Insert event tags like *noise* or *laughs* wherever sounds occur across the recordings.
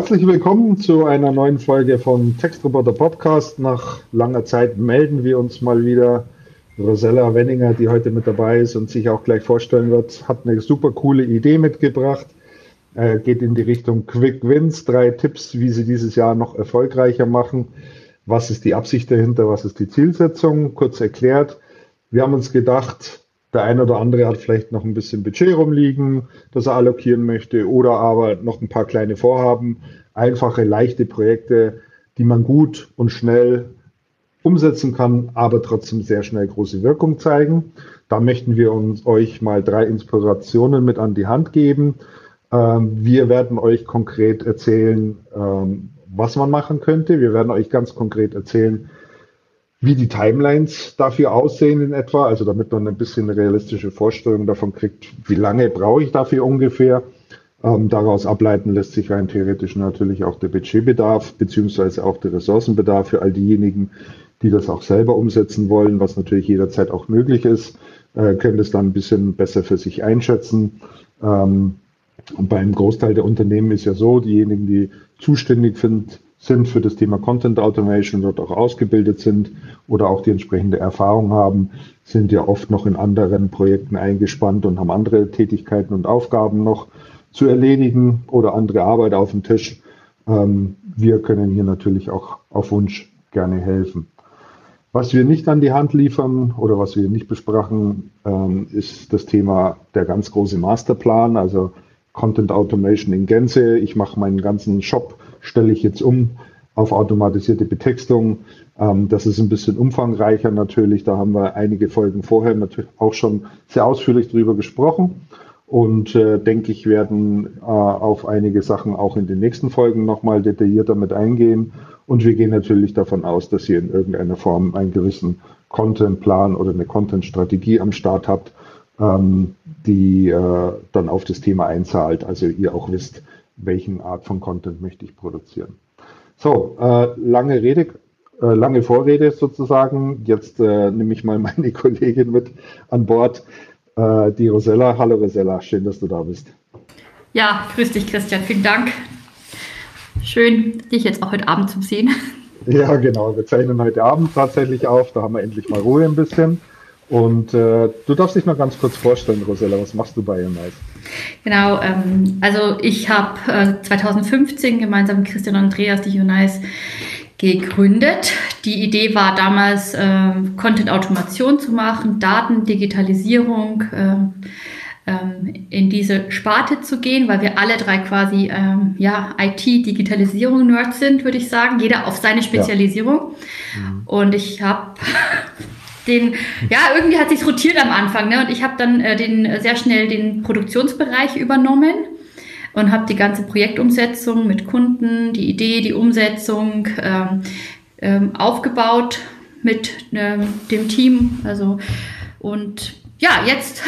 Herzlich willkommen zu einer neuen Folge vom Textroboter Podcast. Nach langer Zeit melden wir uns mal wieder. Rosella Wenninger, die heute mit dabei ist und sich auch gleich vorstellen wird, hat eine super coole Idee mitgebracht. Äh, geht in die Richtung Quick Wins. Drei Tipps, wie Sie dieses Jahr noch erfolgreicher machen. Was ist die Absicht dahinter? Was ist die Zielsetzung? Kurz erklärt. Wir haben uns gedacht, der eine oder andere hat vielleicht noch ein bisschen Budget rumliegen, das er allokieren möchte, oder aber noch ein paar kleine Vorhaben, einfache, leichte Projekte, die man gut und schnell umsetzen kann, aber trotzdem sehr schnell große Wirkung zeigen. Da möchten wir uns euch mal drei Inspirationen mit an die Hand geben. Ähm, wir werden euch konkret erzählen, ähm, was man machen könnte. Wir werden euch ganz konkret erzählen, wie die Timelines dafür aussehen in etwa, also damit man ein bisschen eine realistische Vorstellung davon kriegt, wie lange brauche ich dafür ungefähr. Ähm, daraus ableiten lässt sich rein theoretisch natürlich auch der Budgetbedarf beziehungsweise auch der Ressourcenbedarf für all diejenigen, die das auch selber umsetzen wollen, was natürlich jederzeit auch möglich ist, äh, können das dann ein bisschen besser für sich einschätzen. Ähm, und beim Großteil der Unternehmen ist ja so, diejenigen, die zuständig sind, sind für das Thema Content Automation, dort auch ausgebildet sind oder auch die entsprechende Erfahrung haben, sind ja oft noch in anderen Projekten eingespannt und haben andere Tätigkeiten und Aufgaben noch zu erledigen oder andere Arbeit auf dem Tisch. Ähm, wir können hier natürlich auch auf Wunsch gerne helfen. Was wir nicht an die Hand liefern oder was wir nicht besprachen, ähm, ist das Thema der ganz große Masterplan, also Content Automation in Gänze. Ich mache meinen ganzen Shop stelle ich jetzt um auf automatisierte Betextung. Ähm, das ist ein bisschen umfangreicher natürlich. Da haben wir einige Folgen vorher natürlich auch schon sehr ausführlich drüber gesprochen und äh, denke ich werden äh, auf einige Sachen auch in den nächsten Folgen nochmal detaillierter mit eingehen. Und wir gehen natürlich davon aus, dass ihr in irgendeiner Form einen gewissen Contentplan oder eine Content-Strategie am Start habt, ähm, die äh, dann auf das Thema einzahlt. Also ihr auch wisst, welchen Art von Content möchte ich produzieren. So, äh, lange Rede, äh, lange Vorrede sozusagen. Jetzt äh, nehme ich mal meine *laughs* Kollegin mit an Bord, äh, die Rosella. Hallo Rosella, schön, dass du da bist. Ja, grüß dich Christian, vielen Dank. Schön, dich jetzt auch heute Abend zu sehen. Ja, genau. Wir zeichnen heute Abend tatsächlich auf. Da haben wir endlich mal Ruhe ein bisschen. Und äh, du darfst dich mal ganz kurz vorstellen, Rosella, was machst du bei EMICE? Genau, ähm, also ich habe äh, 2015 gemeinsam mit Christian und Andreas die Unice gegründet. Die Idee war damals, äh, Content-Automation zu machen, Daten, Digitalisierung, äh, in diese Sparte zu gehen, weil wir alle drei quasi ähm, ja, IT-Digitalisierung-Nerds sind, würde ich sagen, jeder auf seine Spezialisierung. Ja. Mhm. Und ich habe *laughs* den, ja, irgendwie hat sich rotiert am Anfang, ne? Und ich habe dann äh, den sehr schnell den Produktionsbereich übernommen und habe die ganze Projektumsetzung mit Kunden, die Idee, die Umsetzung ähm, ähm, aufgebaut mit ähm, dem Team. Also und ja, jetzt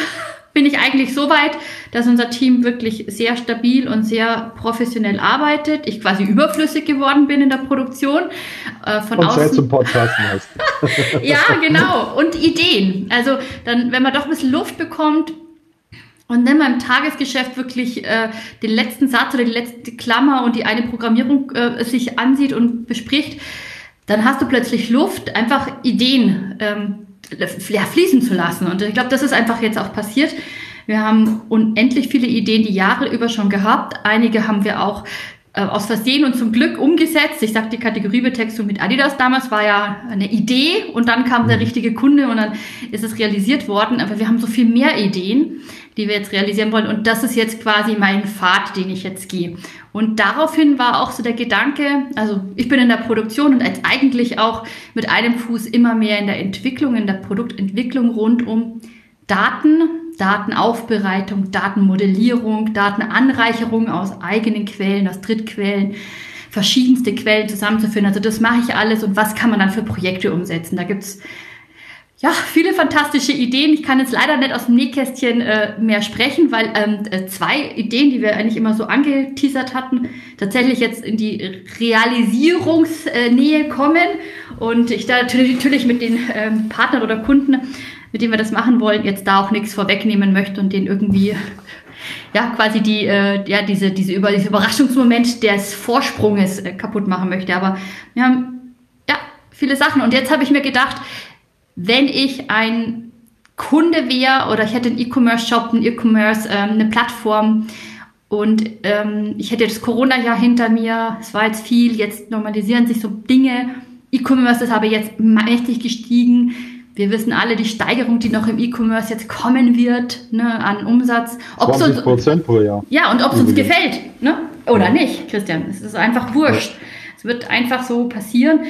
bin ich eigentlich so weit, dass unser Team wirklich sehr stabil und sehr professionell arbeitet. Ich quasi überflüssig geworden bin in der Produktion. Äh, von und außen. zum Podcasten hast. *laughs* ja, genau. Und Ideen. Also dann, wenn man doch ein bisschen Luft bekommt, und dann mal im Tagesgeschäft wirklich äh, den letzten Satz oder die letzte Klammer und die eine Programmierung äh, sich ansieht und bespricht, dann hast du plötzlich Luft, einfach Ideen ähm, fließen zu lassen. Und ich glaube, das ist einfach jetzt auch passiert. Wir haben unendlich viele Ideen die Jahre über schon gehabt. Einige haben wir auch äh, aus Versehen und zum Glück umgesetzt. Ich sag die Kategoriebetextung mit Adidas damals war ja eine Idee und dann kam der mhm. richtige Kunde und dann ist es realisiert worden. Aber wir haben so viel mehr Ideen, die wir jetzt realisieren wollen und das ist jetzt quasi mein Pfad, den ich jetzt gehe. Und daraufhin war auch so der Gedanke, also ich bin in der Produktion und als eigentlich auch mit einem Fuß immer mehr in der Entwicklung, in der Produktentwicklung rund um Daten, Datenaufbereitung, Datenmodellierung, Datenanreicherung aus eigenen Quellen, aus Drittquellen, verschiedenste Quellen zusammenzuführen. Also das mache ich alles und was kann man dann für Projekte umsetzen? Da gibt's ja, viele fantastische Ideen. Ich kann jetzt leider nicht aus dem Nähkästchen äh, mehr sprechen, weil ähm, äh, zwei Ideen, die wir eigentlich immer so angeteasert hatten, tatsächlich jetzt in die Realisierungsnähe kommen. Und ich da natürlich, natürlich mit den ähm, Partnern oder Kunden, mit denen wir das machen wollen, jetzt da auch nichts vorwegnehmen möchte und denen irgendwie ja quasi die, äh, ja, diese, diese über, diesen Überraschungsmoment des Vorsprunges äh, kaputt machen möchte. Aber wir haben ja viele Sachen. Und jetzt habe ich mir gedacht, wenn ich ein Kunde wäre oder ich hätte einen E-Commerce-Shop, einen E-Commerce, ähm, eine Plattform und ähm, ich hätte das Corona-Jahr hinter mir, es war jetzt viel, jetzt normalisieren sich so Dinge. E-Commerce ist aber jetzt mächtig gestiegen wir wissen alle die Steigerung, die noch im E-Commerce jetzt kommen wird, ne, an Umsatz. 20 Prozent pro Jahr. Ja, und ob es uns gefällt, ne? oder ja. nicht, Christian. Es ist einfach wurscht. Ja. Es wird einfach so passieren.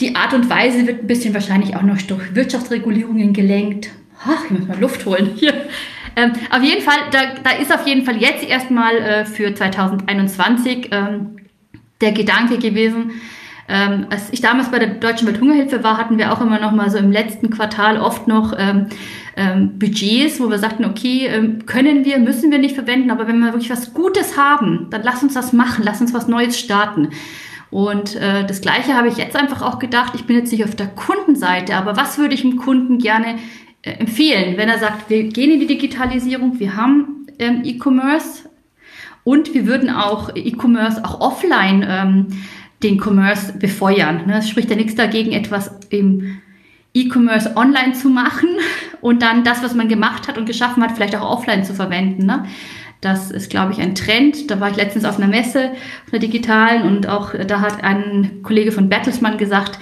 Die Art und Weise wird ein bisschen wahrscheinlich auch noch durch Wirtschaftsregulierungen gelenkt. Ach, ich muss mal Luft holen hier. Ähm, auf jeden Fall, da, da ist auf jeden Fall jetzt erstmal äh, für 2021 ähm, der Gedanke gewesen, ähm, als ich damals bei der Deutschen Welthungerhilfe war, hatten wir auch immer noch mal so im letzten Quartal oft noch ähm, ähm, Budgets, wo wir sagten, okay, ähm, können wir, müssen wir nicht verwenden, aber wenn wir wirklich was Gutes haben, dann lass uns das machen, lass uns was Neues starten. Und äh, das Gleiche habe ich jetzt einfach auch gedacht. Ich bin jetzt nicht auf der Kundenseite, aber was würde ich dem Kunden gerne äh, empfehlen, wenn er sagt, wir gehen in die Digitalisierung, wir haben ähm, E-Commerce und wir würden auch E-Commerce auch offline ähm, den Commerce befeuern. Ne? Es spricht ja nichts dagegen, etwas im E-Commerce online zu machen *laughs* und dann das, was man gemacht hat und geschaffen hat, vielleicht auch offline zu verwenden. Ne? Das ist, glaube ich, ein Trend. Da war ich letztens auf einer Messe, auf einer digitalen, und auch da hat ein Kollege von Bertelsmann gesagt,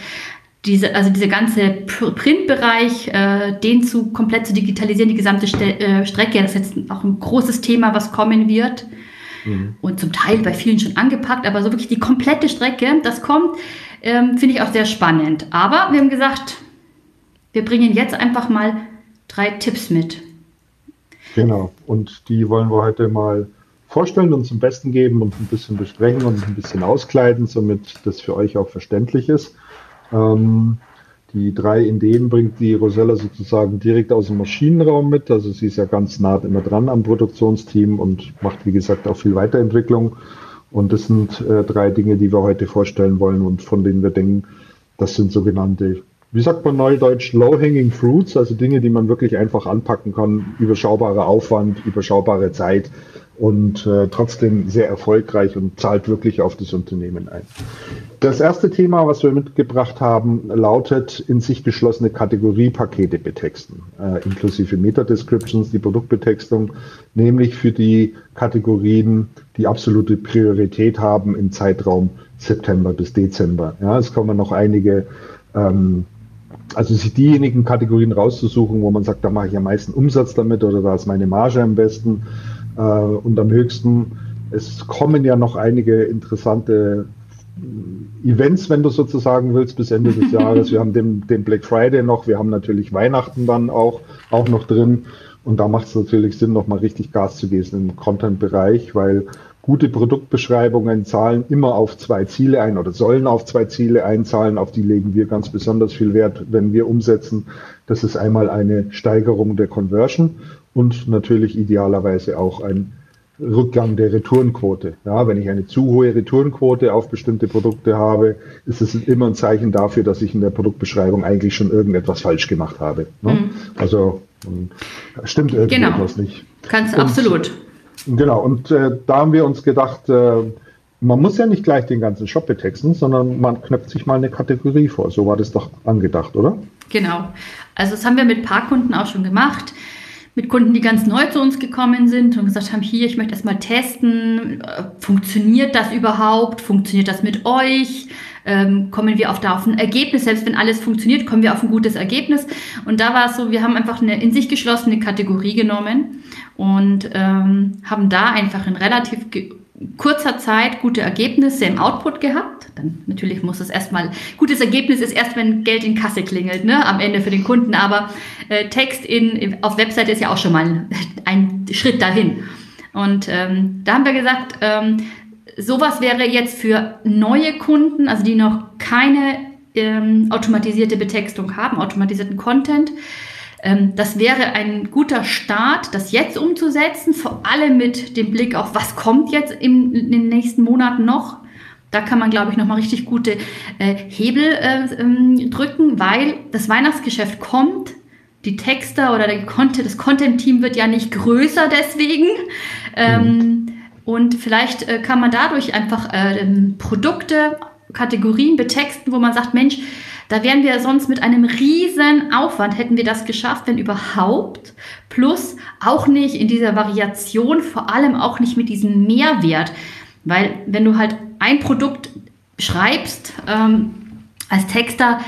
diese, also diese ganze Printbereich, äh, den zu komplett zu digitalisieren, die gesamte Ste äh, Strecke, das ist jetzt auch ein großes Thema, was kommen wird mhm. und zum Teil bei vielen schon angepackt, aber so wirklich die komplette Strecke, das kommt, ähm, finde ich auch sehr spannend. Aber wir haben gesagt, wir bringen jetzt einfach mal drei Tipps mit. Genau, und die wollen wir heute mal vorstellen und zum Besten geben und ein bisschen besprechen und ein bisschen auskleiden, somit das für euch auch verständlich ist. Ähm, die drei Ideen bringt die Rosella sozusagen direkt aus dem Maschinenraum mit. Also sie ist ja ganz nah immer dran am Produktionsteam und macht, wie gesagt, auch viel Weiterentwicklung. Und das sind äh, drei Dinge, die wir heute vorstellen wollen und von denen wir denken, das sind sogenannte, wie sagt man neudeutsch, low-hanging fruits, also Dinge, die man wirklich einfach anpacken kann, überschaubarer Aufwand, überschaubare Zeit und äh, trotzdem sehr erfolgreich und zahlt wirklich auf das Unternehmen ein. Das erste Thema, was wir mitgebracht haben, lautet in sich geschlossene Kategoriepakete betexten, äh, inklusive Meta-Descriptions, die Produktbetextung, nämlich für die Kategorien, die absolute Priorität haben im Zeitraum September bis Dezember. Ja, es kommen noch einige ähm, also sich diejenigen Kategorien rauszusuchen, wo man sagt, da mache ich am meisten Umsatz damit oder da ist meine Marge am besten äh, und am höchsten. Es kommen ja noch einige interessante Events, wenn du sozusagen willst, bis Ende des *laughs* Jahres. Wir haben den, den Black Friday noch, wir haben natürlich Weihnachten dann auch, auch noch drin. Und da macht es natürlich Sinn, nochmal richtig Gas zu geben im Content-Bereich, weil gute Produktbeschreibungen zahlen immer auf zwei Ziele ein oder sollen auf zwei Ziele einzahlen. Auf die legen wir ganz besonders viel Wert, wenn wir umsetzen. Das ist einmal eine Steigerung der Conversion und natürlich idealerweise auch ein Rückgang der Retourenquote. Ja, wenn ich eine zu hohe Retourenquote auf bestimmte Produkte habe, ist es immer ein Zeichen dafür, dass ich in der Produktbeschreibung eigentlich schon irgendetwas falsch gemacht habe. Ne? Mhm. Also stimmt irgendwas genau. nicht. Kannst und, absolut. Genau, und äh, da haben wir uns gedacht, äh, man muss ja nicht gleich den ganzen Shop betexten, sondern man knöpft sich mal eine Kategorie vor. So war das doch angedacht, oder? Genau. Also das haben wir mit Paarkunden auch schon gemacht mit Kunden, die ganz neu zu uns gekommen sind und gesagt haben, hier, ich möchte erstmal testen, funktioniert das überhaupt, funktioniert das mit euch, ähm, kommen wir auf, da auf ein Ergebnis, selbst wenn alles funktioniert, kommen wir auf ein gutes Ergebnis. Und da war es so, wir haben einfach eine in sich geschlossene Kategorie genommen und ähm, haben da einfach in relativ kurzer Zeit gute Ergebnisse im Output gehabt. Dann natürlich muss es erstmal, gutes Ergebnis ist erst, wenn Geld in Kasse klingelt, ne, am Ende für den Kunden. Aber äh, Text in, auf Webseite ist ja auch schon mal *laughs* ein, Schritt dahin. Und ähm, da haben wir gesagt, ähm, sowas wäre jetzt für neue Kunden, also die noch keine ähm, automatisierte Betextung haben, automatisierten Content, das wäre ein guter Start, das jetzt umzusetzen, vor allem mit dem Blick auf, was kommt jetzt in, den nächsten Monaten noch. Da kann man, glaube ich, nochmal richtig gute äh, Hebel äh, ähm, drücken, weil das Weihnachtsgeschäft kommt. die Texter oder der Content, das Content-Team wird ja nicht größer deswegen. Ähm, mhm. und vielleicht äh, kann man dadurch einfach äh, Produkte, Kategorien betexten, wo man sagt, Mensch, da wären wir sonst mit einem riesen Aufwand, hätten wir das geschafft, wenn überhaupt. Plus auch nicht in dieser Variation, vor allem auch nicht mit diesem Mehrwert. Weil wenn du halt ein Produkt schreibst ähm, als Texter,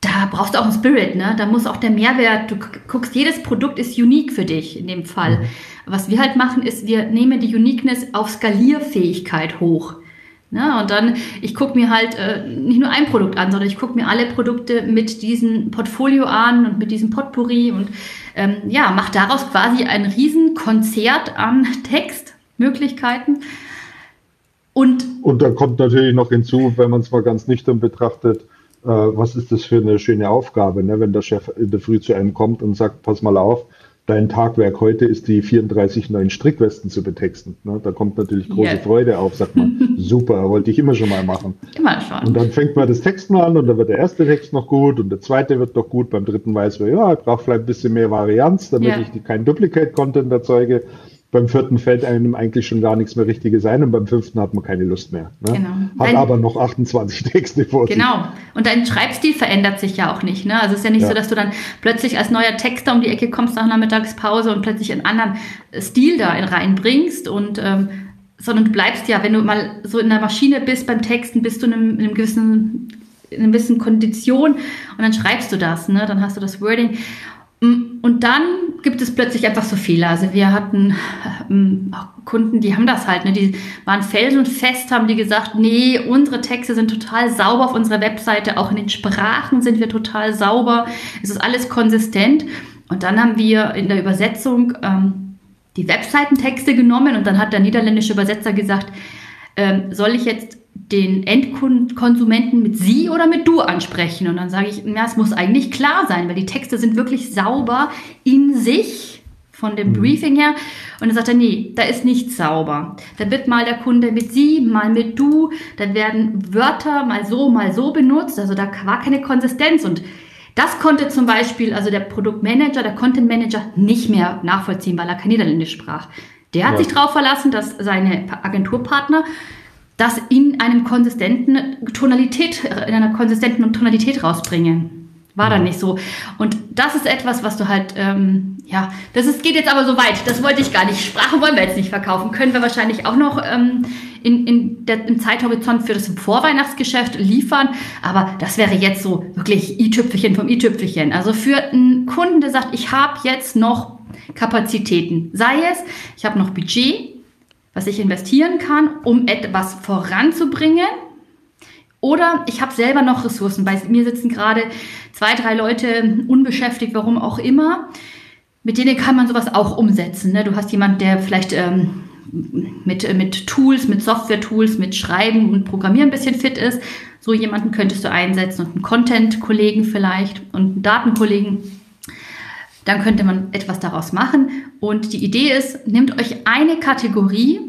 da brauchst du auch einen Spirit, ne? Da muss auch der Mehrwert, du guckst, jedes Produkt ist unique für dich in dem Fall. Mhm. Was wir halt machen, ist, wir nehmen die Uniqueness auf Skalierfähigkeit hoch. Ne? Und dann, ich gucke mir halt äh, nicht nur ein Produkt an, sondern ich gucke mir alle Produkte mit diesem Portfolio an und mit diesem Potpourri und ähm, ja, mache daraus quasi ein Riesenkonzert an *laughs* Textmöglichkeiten. Und, und da kommt natürlich noch hinzu, wenn man es mal ganz nüchtern betrachtet, äh, was ist das für eine schöne Aufgabe, ne? wenn der Chef in der Früh zu einem kommt und sagt, pass mal auf, dein Tagwerk heute ist die 34 neuen Strickwesten zu betexten. Ne? Da kommt natürlich große yeah. Freude auf, sagt man, *laughs* super, wollte ich immer schon mal machen. Immer schon. Und dann fängt man das Texten an und dann wird der erste Text noch gut und der zweite wird noch gut, beim dritten weiß man, ja, ich brauche vielleicht ein bisschen mehr Varianz, damit yeah. ich keinen Duplicate-Content erzeuge beim vierten fällt einem eigentlich schon gar nichts mehr Richtiges ein und beim fünften hat man keine Lust mehr. Ne? Genau. Hat dein, aber noch 28 Texte vor sich. Genau. Und dein Schreibstil verändert sich ja auch nicht. Ne? Also es ist ja nicht ja. so, dass du dann plötzlich als neuer Texter um die Ecke kommst nach einer Mittagspause und plötzlich einen anderen Stil da reinbringst und ähm, sondern du bleibst ja, wenn du mal so in der Maschine bist beim Texten, bist du in einem, in einem gewissen in einer gewissen Kondition und dann schreibst du das, ne? Dann hast du das Wording. Und dann gibt es plötzlich einfach so Fehler. Also wir hatten ähm, Kunden, die haben das halt, ne? die waren felsenfest, haben die gesagt, nee, unsere Texte sind total sauber auf unserer Webseite, auch in den Sprachen sind wir total sauber, es ist alles konsistent. Und dann haben wir in der Übersetzung ähm, die Webseitentexte genommen und dann hat der niederländische Übersetzer gesagt, ähm, soll ich jetzt den Endkonsumenten mit Sie oder mit Du ansprechen. Und dann sage ich, ja, es muss eigentlich klar sein, weil die Texte sind wirklich sauber in sich von dem mhm. Briefing her. Und dann sagt er, nee, da ist nichts sauber. Da wird mal der Kunde mit Sie, mal mit Du, dann werden Wörter mal so, mal so benutzt. Also da war keine Konsistenz. Und das konnte zum Beispiel, also der Produktmanager, der Content Manager nicht mehr nachvollziehen, weil er kein Niederländisch sprach. Der hat ja. sich darauf verlassen, dass seine Agenturpartner das in einem konsistenten Tonalität, in einer konsistenten Tonalität rausbringen. War dann nicht so. Und das ist etwas, was du halt, ähm, ja, das ist, geht jetzt aber so weit. Das wollte ich gar nicht. Sprache wollen wir jetzt nicht verkaufen. Können wir wahrscheinlich auch noch ähm, in, in der, im Zeithorizont für das Vorweihnachtsgeschäft liefern. Aber das wäre jetzt so wirklich i-Tüpfelchen vom i-Tüpfelchen. Also für einen Kunden, der sagt, ich habe jetzt noch Kapazitäten. Sei es, ich habe noch Budget, was ich investieren kann, um etwas voranzubringen. Oder ich habe selber noch Ressourcen. Bei mir sitzen gerade zwei, drei Leute unbeschäftigt, warum auch immer. Mit denen kann man sowas auch umsetzen. Ne? Du hast jemanden, der vielleicht ähm, mit, mit Tools, mit Software-Tools, mit Schreiben und Programmieren ein bisschen fit ist. So jemanden könntest du einsetzen und einen Content-Kollegen vielleicht und einen Datenkollegen dann könnte man etwas daraus machen. Und die Idee ist, nehmt euch eine Kategorie,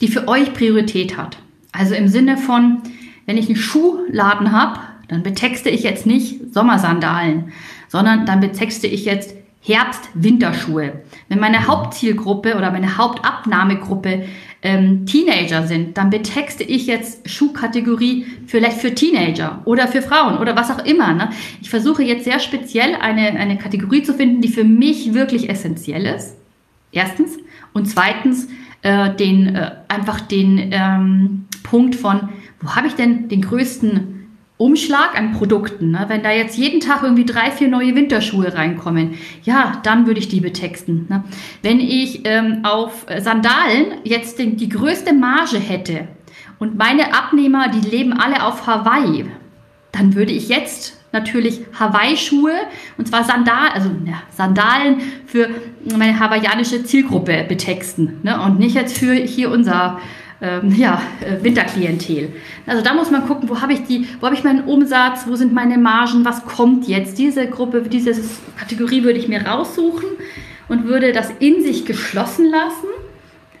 die für euch Priorität hat. Also im Sinne von, wenn ich einen Schuhladen habe, dann betexte ich jetzt nicht Sommersandalen, sondern dann betexte ich jetzt Herbst-Winterschuhe. Wenn meine Hauptzielgruppe oder meine Hauptabnahmegruppe ähm, Teenager sind, dann betexte ich jetzt Schuhkategorie vielleicht für Teenager oder für Frauen oder was auch immer. Ne? Ich versuche jetzt sehr speziell eine, eine Kategorie zu finden, die für mich wirklich essentiell ist. Erstens. Und zweitens äh, den, äh, einfach den ähm, Punkt von, wo habe ich denn den größten Umschlag an Produkten. Ne? Wenn da jetzt jeden Tag irgendwie drei, vier neue Winterschuhe reinkommen, ja, dann würde ich die betexten. Ne? Wenn ich ähm, auf Sandalen jetzt den, die größte Marge hätte und meine Abnehmer, die leben alle auf Hawaii, dann würde ich jetzt natürlich Hawaii-Schuhe und zwar Sandalen, also ja, Sandalen für meine hawaiianische Zielgruppe betexten ne? und nicht jetzt für hier unser ähm, ja, äh, Winterklientel. Also da muss man gucken, wo habe ich die, wo habe ich meinen Umsatz, wo sind meine Margen, was kommt jetzt? Diese Gruppe, diese Kategorie würde ich mir raussuchen und würde das in sich geschlossen lassen.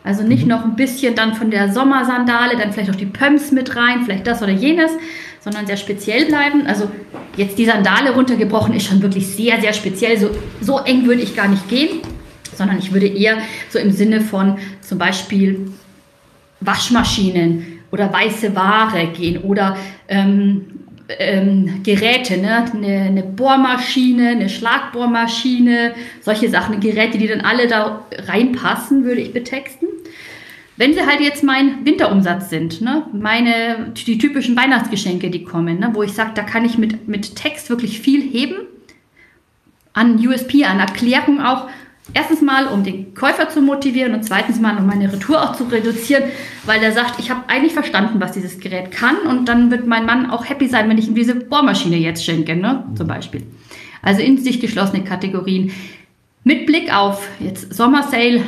Also nicht mhm. noch ein bisschen dann von der Sommersandale, dann vielleicht noch die Pumps mit rein, vielleicht das oder jenes, sondern sehr speziell bleiben. Also jetzt die Sandale runtergebrochen ist schon wirklich sehr, sehr speziell. So, so eng würde ich gar nicht gehen, sondern ich würde eher so im Sinne von zum Beispiel Waschmaschinen oder weiße Ware gehen oder ähm, ähm, Geräte, ne? Eine, eine, Bohrmaschine, eine Schlagbohrmaschine, solche Sachen, Geräte, die dann alle da reinpassen, würde ich betexten. Wenn sie halt jetzt mein Winterumsatz sind, ne? meine, die typischen Weihnachtsgeschenke, die kommen, ne? wo ich sage, da kann ich mit, mit Text wirklich viel heben, an USP, an Erklärung auch, Erstens mal, um den Käufer zu motivieren und zweitens mal, um meine Retour auch zu reduzieren, weil der sagt, ich habe eigentlich verstanden, was dieses Gerät kann und dann wird mein Mann auch happy sein, wenn ich ihm diese Bohrmaschine jetzt schenke, ne? zum Beispiel. Also in sich geschlossene Kategorien. Mit Blick auf jetzt Sommersale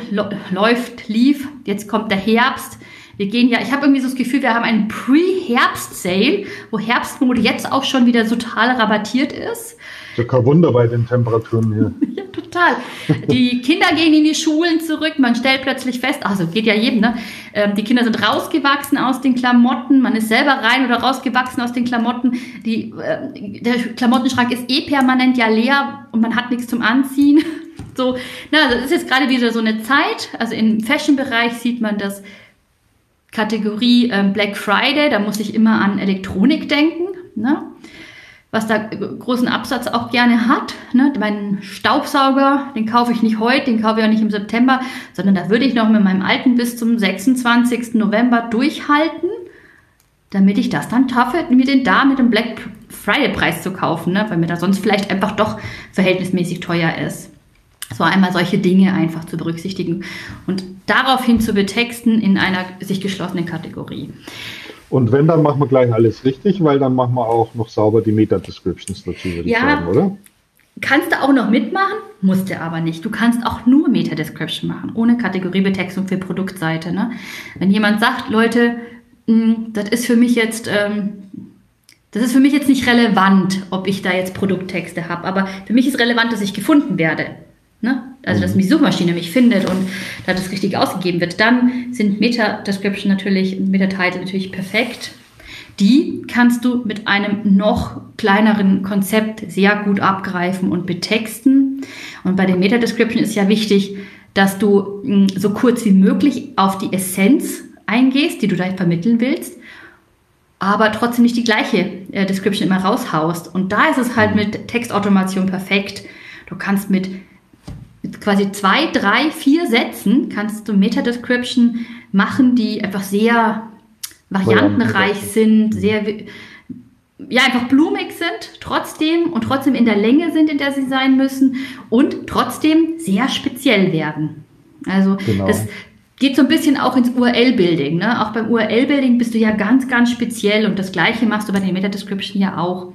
läuft, lief, jetzt kommt der Herbst. Wir gehen ja, ich habe irgendwie so das Gefühl, wir haben einen Pre-Herbst-Sale, wo Herbstmode jetzt auch schon wieder total rabattiert ist. Ja, kein Wunder bei den Temperaturen hier. *laughs* ja, total. Die Kinder gehen in die Schulen zurück. Man stellt plötzlich fest, also geht ja jedem, ne? Ähm, die Kinder sind rausgewachsen aus den Klamotten. Man ist selber rein oder rausgewachsen aus den Klamotten. Die, äh, der Klamottenschrank ist eh permanent ja leer und man hat nichts zum Anziehen. *laughs* So, na, das ist jetzt gerade wieder so eine Zeit. Also im Fashion-Bereich sieht man das Kategorie ähm, Black Friday. Da muss ich immer an Elektronik denken. Ne? Was da großen Absatz auch gerne hat. Ne? Meinen Staubsauger, den kaufe ich nicht heute, den kaufe ich auch nicht im September, sondern da würde ich noch mit meinem alten bis zum 26. November durchhalten, damit ich das dann schaffe, mir den da mit dem Black Friday Preis zu kaufen, ne? weil mir da sonst vielleicht einfach doch verhältnismäßig teuer ist. So einmal solche Dinge einfach zu berücksichtigen und daraufhin zu betexten in einer sich geschlossenen Kategorie. Und wenn, dann machen wir gleich alles richtig, weil dann machen wir auch noch sauber die Meta-Descriptions dazu, würde ja, ich sagen, oder? Kannst du auch noch mitmachen, musst du aber nicht. Du kannst auch nur Meta-Description machen, ohne Kategoriebetextung für Produktseite. Ne? Wenn jemand sagt, Leute, mh, hm, das ist für mich jetzt, ähm, das ist für mich jetzt nicht relevant, ob ich da jetzt Produkttexte habe, aber für mich ist relevant, dass ich gefunden werde. Ne? Also, dass mhm. die Suchmaschine mich findet und da das richtig ausgegeben wird. Dann sind Meta-Description natürlich, Meta-Title natürlich perfekt. Die kannst du mit einem noch kleineren Konzept sehr gut abgreifen und betexten. Und bei der Meta-Description ist ja wichtig, dass du hm, so kurz wie möglich auf die Essenz eingehst, die du da vermitteln willst, aber trotzdem nicht die gleiche äh, Description immer raushaust. Und da ist es halt mhm. mit Textautomation perfekt. Du kannst mit quasi zwei, drei, vier Sätzen kannst du Meta-Description machen, die einfach sehr variantenreich sind, sehr ja, einfach blumig sind, trotzdem und trotzdem in der Länge sind, in der sie sein müssen und trotzdem sehr speziell werden. Also genau. das geht so ein bisschen auch ins URL-Building. Ne? Auch beim URL-Building bist du ja ganz, ganz speziell und das gleiche machst du bei der Meta-Description ja auch.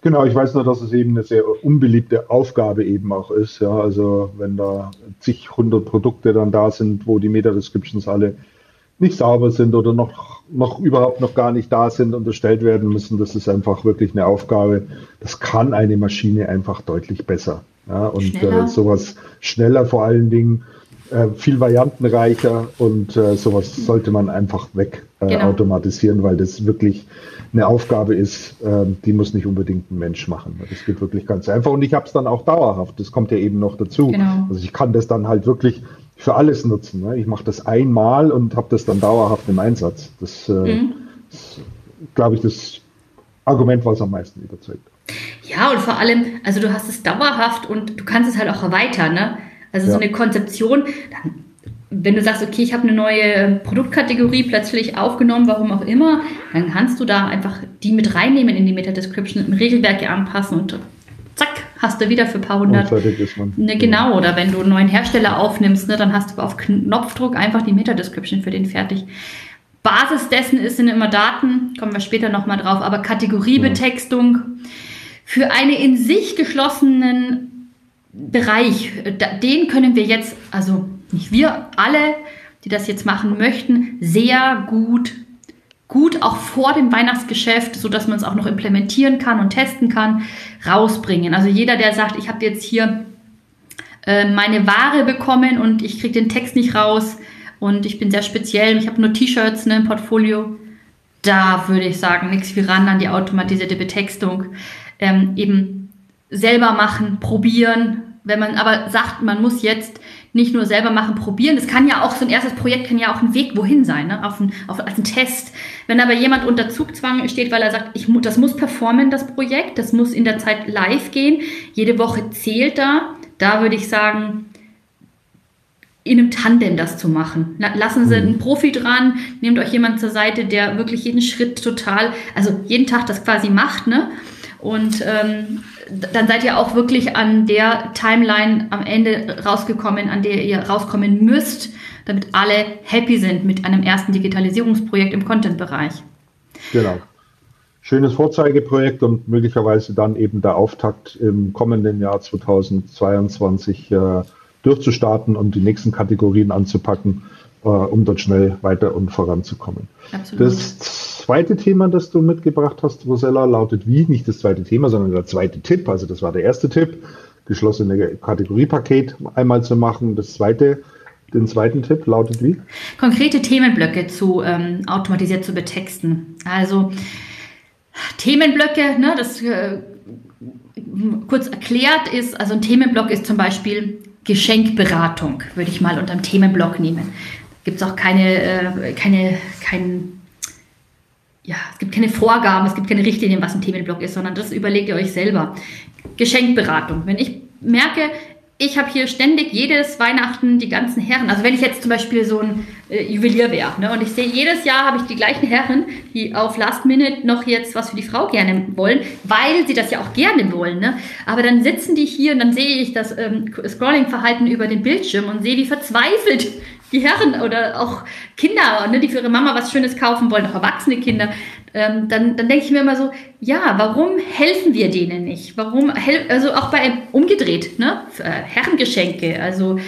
Genau, ich weiß nur, dass es eben eine sehr unbeliebte Aufgabe eben auch ist. Ja, also wenn da zig hundert Produkte dann da sind, wo die Meta-Descriptions alle nicht sauber sind oder noch, noch überhaupt noch gar nicht da sind und erstellt werden müssen, das ist einfach wirklich eine Aufgabe. Das kann eine Maschine einfach deutlich besser. Ja, und äh, sowas schneller vor allen Dingen, äh, viel variantenreicher und äh, sowas sollte man einfach weg äh, genau. automatisieren, weil das wirklich eine Aufgabe ist, ähm, die muss nicht unbedingt ein Mensch machen. Das geht wirklich ganz einfach. Und ich habe es dann auch dauerhaft. Das kommt ja eben noch dazu. Genau. Also ich kann das dann halt wirklich für alles nutzen. Ne? Ich mache das einmal und habe das dann dauerhaft im Einsatz. Das, äh, mhm. ist, glaube ich, das Argument, was am meisten überzeugt. Ja, und vor allem, also du hast es dauerhaft und du kannst es halt auch erweitern. Ne? Also ja. so eine Konzeption, dann wenn du sagst, okay, ich habe eine neue Produktkategorie plötzlich aufgenommen, warum auch immer, dann kannst du da einfach die mit reinnehmen in die Meta-Description, im Regelwerk anpassen und zack, hast du wieder für ein paar hundert. Ne, genau, oder wenn du einen neuen Hersteller aufnimmst, ne, dann hast du auf Knopfdruck einfach die Meta-Description für den fertig. Basis dessen ist, sind immer Daten, kommen wir später nochmal drauf, aber Kategoriebetextung für einen in sich geschlossenen Bereich, den können wir jetzt, also nicht wir, alle, die das jetzt machen möchten, sehr gut, gut auch vor dem Weihnachtsgeschäft, so dass man es auch noch implementieren kann und testen kann, rausbringen. Also jeder, der sagt, ich habe jetzt hier äh, meine Ware bekommen und ich kriege den Text nicht raus und ich bin sehr speziell, ich habe nur T-Shirts ne, im Portfolio, da würde ich sagen, nichts wie ran an die automatisierte Betextung. Ähm, eben selber machen, probieren. Wenn man aber sagt, man muss jetzt nicht nur selber machen, probieren. Das kann ja auch, so ein erstes Projekt kann ja auch ein Weg wohin sein, ne? auf ein, auf, als ein Test. Wenn aber jemand unter Zugzwang steht, weil er sagt, ich, das muss performen, das Projekt, das muss in der Zeit live gehen, jede Woche zählt da, da würde ich sagen, in einem Tandem das zu machen. Lassen Sie einen mhm. Profi dran, nehmt euch jemand zur Seite, der wirklich jeden Schritt total, also jeden Tag das quasi macht, ne? Und ähm, dann seid ihr auch wirklich an der Timeline am Ende rausgekommen, an der ihr rauskommen müsst, damit alle happy sind mit einem ersten Digitalisierungsprojekt im Content-Bereich. Genau. Schönes Vorzeigeprojekt und möglicherweise dann eben der Auftakt im kommenden Jahr 2022 äh, durchzustarten und die nächsten Kategorien anzupacken, äh, um dort schnell weiter und voranzukommen. Absolut. Das zweite Thema, das du mitgebracht hast, Rosella, lautet wie? Nicht das zweite Thema, sondern der zweite Tipp. Also das war der erste Tipp, geschlossene Kategoriepaket einmal zu machen. Das zweite den zweiten Tipp lautet wie? Konkrete Themenblöcke zu ähm, automatisiert zu betexten. Also Themenblöcke, ne, das äh, kurz erklärt ist, also ein Themenblock ist zum Beispiel Geschenkberatung, würde ich mal unter dem Themenblock nehmen. Gibt es auch keine, äh, keine, kein, ja, es gibt keine Vorgaben, es gibt keine Richtlinien, was ein Themenblock ist, sondern das überlegt ihr euch selber. Geschenkberatung. Wenn ich merke, ich habe hier ständig jedes Weihnachten die ganzen Herren. Also wenn ich jetzt zum Beispiel so ein äh, Juwelier wäre ne, und ich sehe, jedes Jahr habe ich die gleichen Herren, die auf Last Minute noch jetzt was für die Frau gerne wollen, weil sie das ja auch gerne wollen. Ne? Aber dann sitzen die hier und dann sehe ich das ähm, Scrolling-Verhalten über den Bildschirm und sehe, wie verzweifelt die Herren oder auch Kinder, ne, die für ihre Mama was Schönes kaufen wollen, auch erwachsene Kinder, ähm, dann, dann denke ich mir immer so, ja, warum helfen wir denen nicht? Warum, also auch bei umgedreht, ne? Äh, Herrengeschenke, also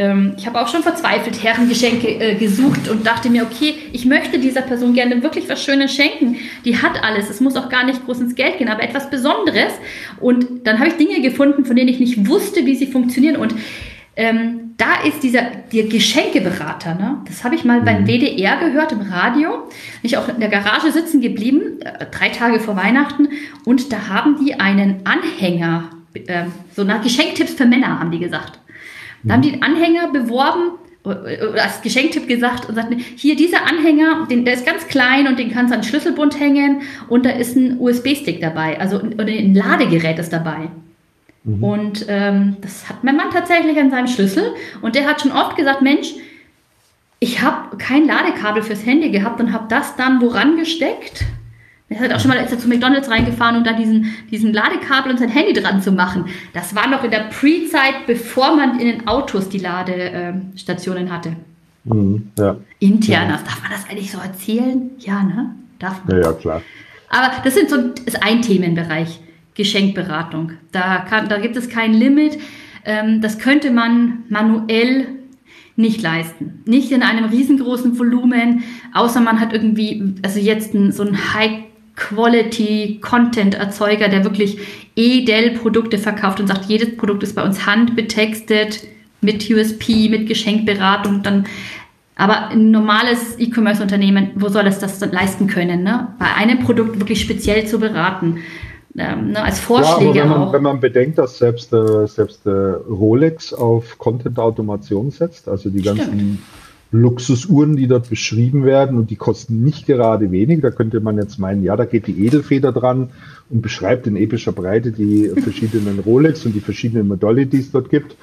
ähm, ich habe auch schon verzweifelt Herrengeschenke äh, gesucht und dachte mir, okay, ich möchte dieser Person gerne wirklich was Schönes schenken. Die hat alles, es muss auch gar nicht groß ins Geld gehen, aber etwas Besonderes. Und dann habe ich Dinge gefunden, von denen ich nicht wusste, wie sie funktionieren und ähm, da ist dieser der Geschenkeberater, ne? das habe ich mal beim mhm. WDR gehört im Radio. Ich auch in der Garage sitzen geblieben, äh, drei Tage vor Weihnachten, und da haben die einen Anhänger, äh, so nach Geschenktipps für Männer, haben die gesagt. Da haben die einen Anhänger beworben äh, oder als Geschenktipp gesagt und sagten, hier dieser Anhänger, den, der ist ganz klein und den kannst du an den Schlüsselbund hängen und da ist ein USB-Stick dabei, also ein Ladegerät ist dabei. Mhm. Und ähm, das hat mein Mann tatsächlich an seinem Schlüssel. Und der hat schon oft gesagt, Mensch, ich habe kein Ladekabel fürs Handy gehabt und habe das dann woran gesteckt. Er hat auch schon mal ist er zu McDonalds reingefahren, um da diesen, diesen Ladekabel und sein Handy dran zu machen. Das war noch in der Pre-Zeit, bevor man in den Autos die Ladestationen hatte. Mhm, ja. Internas. Ja. Darf man das eigentlich so erzählen? Ja, ne? Darf man. Ja, ja, klar. Aber das sind so, ist ein Themenbereich. Geschenkberatung. Da, kann, da gibt es kein Limit. Ähm, das könnte man manuell nicht leisten. Nicht in einem riesengroßen Volumen, außer man hat irgendwie, also jetzt so ein High-Quality-Content-Erzeuger, der wirklich EDEL-Produkte verkauft und sagt, jedes Produkt ist bei uns handbetextet mit USP, mit Geschenkberatung, dann aber ein normales E-Commerce-Unternehmen, wo soll es das leisten können, ne? bei einem Produkt wirklich speziell zu beraten? Ähm, ne, als Vorschläge ja, wenn man, auch. Wenn man bedenkt, dass selbst, äh, selbst äh, Rolex auf Content-Automation setzt, also die ganzen Stimmt. Luxusuhren, die dort beschrieben werden und die kosten nicht gerade wenig. Da könnte man jetzt meinen, ja, da geht die Edelfeder dran und beschreibt in epischer Breite die *laughs* verschiedenen Rolex und die verschiedenen Modelle, die es dort gibt.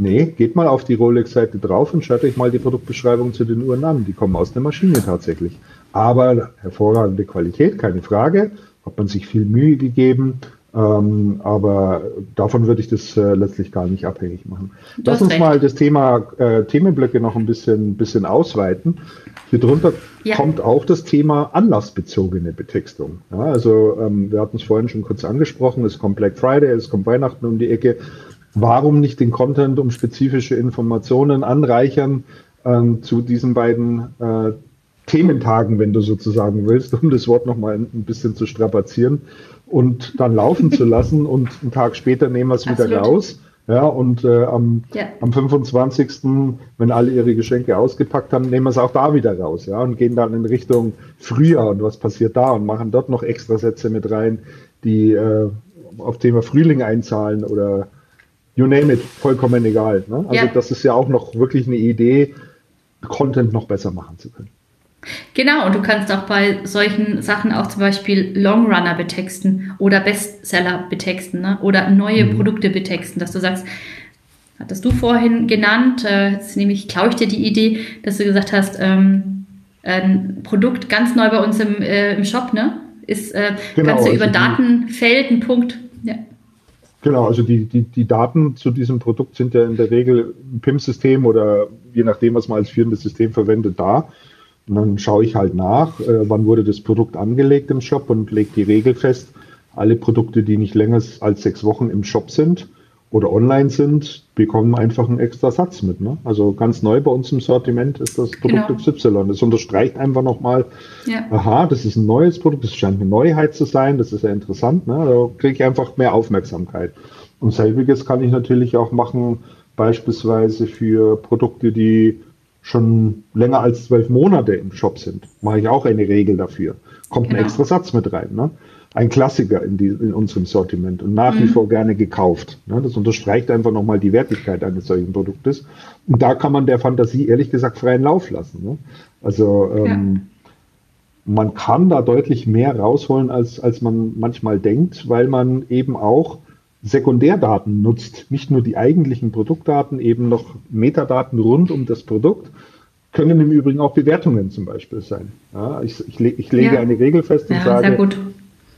Nee, geht mal auf die Rolex-Seite drauf und schaut euch mal die Produktbeschreibung zu den Uhren an. Die kommen aus der Maschine tatsächlich. Aber hervorragende Qualität, keine Frage hat man sich viel Mühe gegeben, ähm, aber davon würde ich das äh, letztlich gar nicht abhängig machen. Lass uns recht. mal das Thema äh, Themenblöcke noch ein bisschen, bisschen ausweiten. Hier drunter ja. kommt auch das Thema anlassbezogene Betextung. Ja, also ähm, wir hatten es vorhin schon kurz angesprochen, es kommt Black Friday, es kommt Weihnachten um die Ecke. Warum nicht den Content um spezifische Informationen anreichern ähm, zu diesen beiden äh, Thementagen, wenn du sozusagen willst, um das Wort nochmal ein bisschen zu strapazieren und dann laufen zu lassen *laughs* und einen Tag später nehmen wir es wieder raus. Ja, und äh, am, ja. am 25., wenn alle ihre Geschenke ausgepackt haben, nehmen wir es auch da wieder raus, ja, und gehen dann in Richtung Frühjahr und was passiert da und machen dort noch extra Sätze mit rein, die äh, auf Thema Frühling einzahlen oder you name it, vollkommen egal. Ne? Also ja. das ist ja auch noch wirklich eine Idee, Content noch besser machen zu können. Genau, und du kannst auch bei solchen Sachen auch zum Beispiel Longrunner betexten oder Bestseller betexten ne? oder neue mhm. Produkte betexten, dass du sagst, hattest du vorhin genannt, äh, jetzt nehme ich, klaue ich dir die Idee, dass du gesagt hast, ähm, ein Produkt ganz neu bei uns im, äh, im Shop, ne? Ist, äh, genau, kannst du über also Datenfeld einen Punkt. Ja. Genau, also die, die, die Daten zu diesem Produkt sind ja in der Regel im PIM-System oder je nachdem, was man als führendes System verwendet, da. Und dann schaue ich halt nach, äh, wann wurde das Produkt angelegt im Shop und lege die Regel fest, alle Produkte, die nicht länger als sechs Wochen im Shop sind oder online sind, bekommen einfach einen extra Satz mit. Ne? Also ganz neu bei uns im Sortiment ist das Produkt genau. XY. Das unterstreicht einfach nochmal, ja. aha, das ist ein neues Produkt, das scheint eine Neuheit zu sein, das ist ja interessant. Ne? Da kriege ich einfach mehr Aufmerksamkeit. Und selbiges kann ich natürlich auch machen, beispielsweise für Produkte, die schon länger als zwölf Monate im Shop sind, mache ich auch eine Regel dafür. Kommt genau. ein extra Satz mit rein. Ne? Ein Klassiker in, die, in unserem Sortiment und nach mhm. wie vor gerne gekauft. Ne? Das unterstreicht einfach nochmal die Wertigkeit eines solchen Produktes. Und da kann man der Fantasie ehrlich gesagt freien Lauf lassen. Ne? Also ähm, ja. man kann da deutlich mehr rausholen, als, als man manchmal denkt, weil man eben auch Sekundärdaten nutzt, nicht nur die eigentlichen Produktdaten, eben noch Metadaten rund um das Produkt, können im Übrigen auch Bewertungen zum Beispiel sein. Ja, ich, ich, ich, lege ja. eine Regel fest und ja, sage,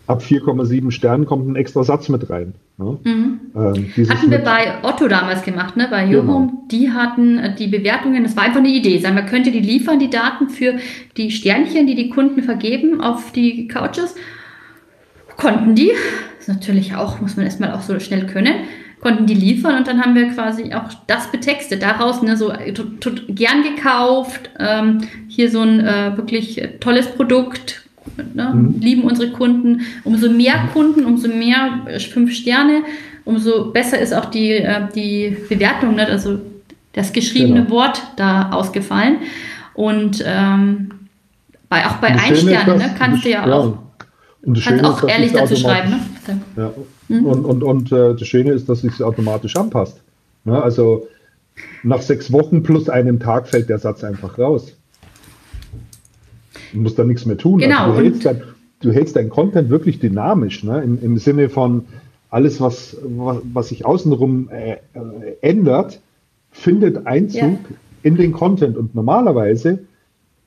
ab 4,7 Sternen kommt ein extra Satz mit rein. Ja? Mhm. Ähm, hatten wir bei Otto damals gemacht, ne? bei Jorum, genau. die hatten äh, die Bewertungen, das war einfach eine Idee, sagen wir, könnt ihr die liefern, die Daten für die Sternchen, die die Kunden vergeben auf die Couches? Konnten die, ist natürlich auch, muss man erstmal auch so schnell können, konnten die liefern und dann haben wir quasi auch das betextet. Daraus ne, so gern gekauft, ähm, hier so ein äh, wirklich tolles Produkt, ne, mhm. lieben unsere Kunden. Umso mehr Kunden, umso mehr äh, fünf Sterne, umso besser ist auch die, äh, die Bewertung, ne, also das geschriebene genau. Wort da ausgefallen. Und ähm, bei, auch bei Ein-Sternen ne, kannst du ja, ja auch und das Schöne auch ist, ehrlich dazu schreiben, ne? Ja. Mhm. Und, und, und äh, das Schöne ist, dass es automatisch anpasst. Ne? Also nach sechs Wochen plus einem Tag fällt der Satz einfach raus. Du musst da nichts mehr tun. Genau. Also du, hältst dein, du hältst dein Content wirklich dynamisch, ne? Im, im Sinne von alles, was, was, was sich außenrum äh, äh, ändert, findet Einzug ja. in den Content. Und normalerweise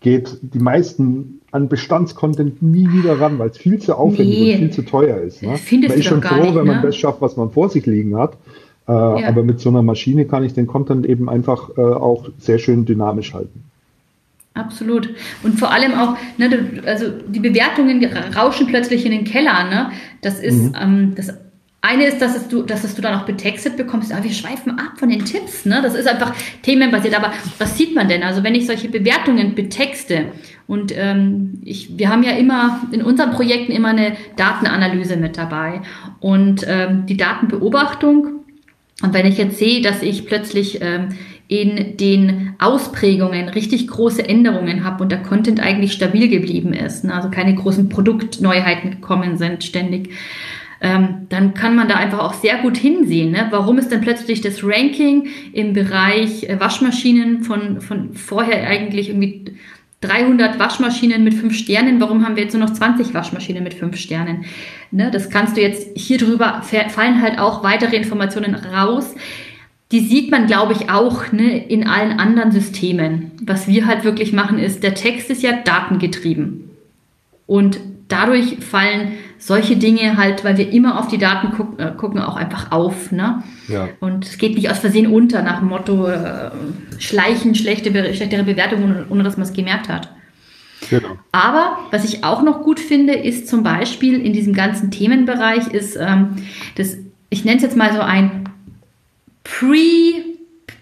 geht die meisten an Bestandscontent nie wieder ran, weil es viel zu aufwendig nee. und viel zu teuer ist. Ne? Findest man ist schon froh, nicht, wenn man ne? das schafft, was man vor sich liegen hat. Äh, ja. Aber mit so einer Maschine kann ich den Content eben einfach äh, auch sehr schön dynamisch halten. Absolut. Und vor allem auch, ne, also die Bewertungen rauschen plötzlich in den Keller. Ne? Das ist mhm. ähm, das eine ist, dass es du, dass es du dann auch betextet bekommst, aber wir schweifen ab von den Tipps, ne? Das ist einfach themenbasiert. Aber was sieht man denn? Also wenn ich solche Bewertungen betexte und ähm, ich, wir haben ja immer in unseren Projekten immer eine Datenanalyse mit dabei und ähm, die Datenbeobachtung. Und wenn ich jetzt sehe, dass ich plötzlich ähm, in den Ausprägungen richtig große Änderungen habe und der Content eigentlich stabil geblieben ist, ne? also keine großen Produktneuheiten gekommen sind ständig, ähm, dann kann man da einfach auch sehr gut hinsehen. Ne? Warum ist denn plötzlich das Ranking im Bereich äh, Waschmaschinen von, von vorher eigentlich irgendwie 300 Waschmaschinen mit 5 Sternen, warum haben wir jetzt nur noch 20 Waschmaschinen mit 5 Sternen? Ne, das kannst du jetzt hier drüber, fallen halt auch weitere Informationen raus. Die sieht man, glaube ich, auch ne, in allen anderen Systemen. Was wir halt wirklich machen, ist, der Text ist ja datengetrieben. Und dadurch fallen solche Dinge halt, weil wir immer auf die Daten guck, äh, gucken, auch einfach auf. Ne? Ja. Und es geht nicht aus Versehen unter nach dem Motto äh, schleichen schlechte, schlechtere Bewertungen, ohne dass man es gemerkt hat. Genau. Aber was ich auch noch gut finde, ist zum Beispiel in diesem ganzen Themenbereich ist ähm, das, ich nenne es jetzt mal so ein Pre-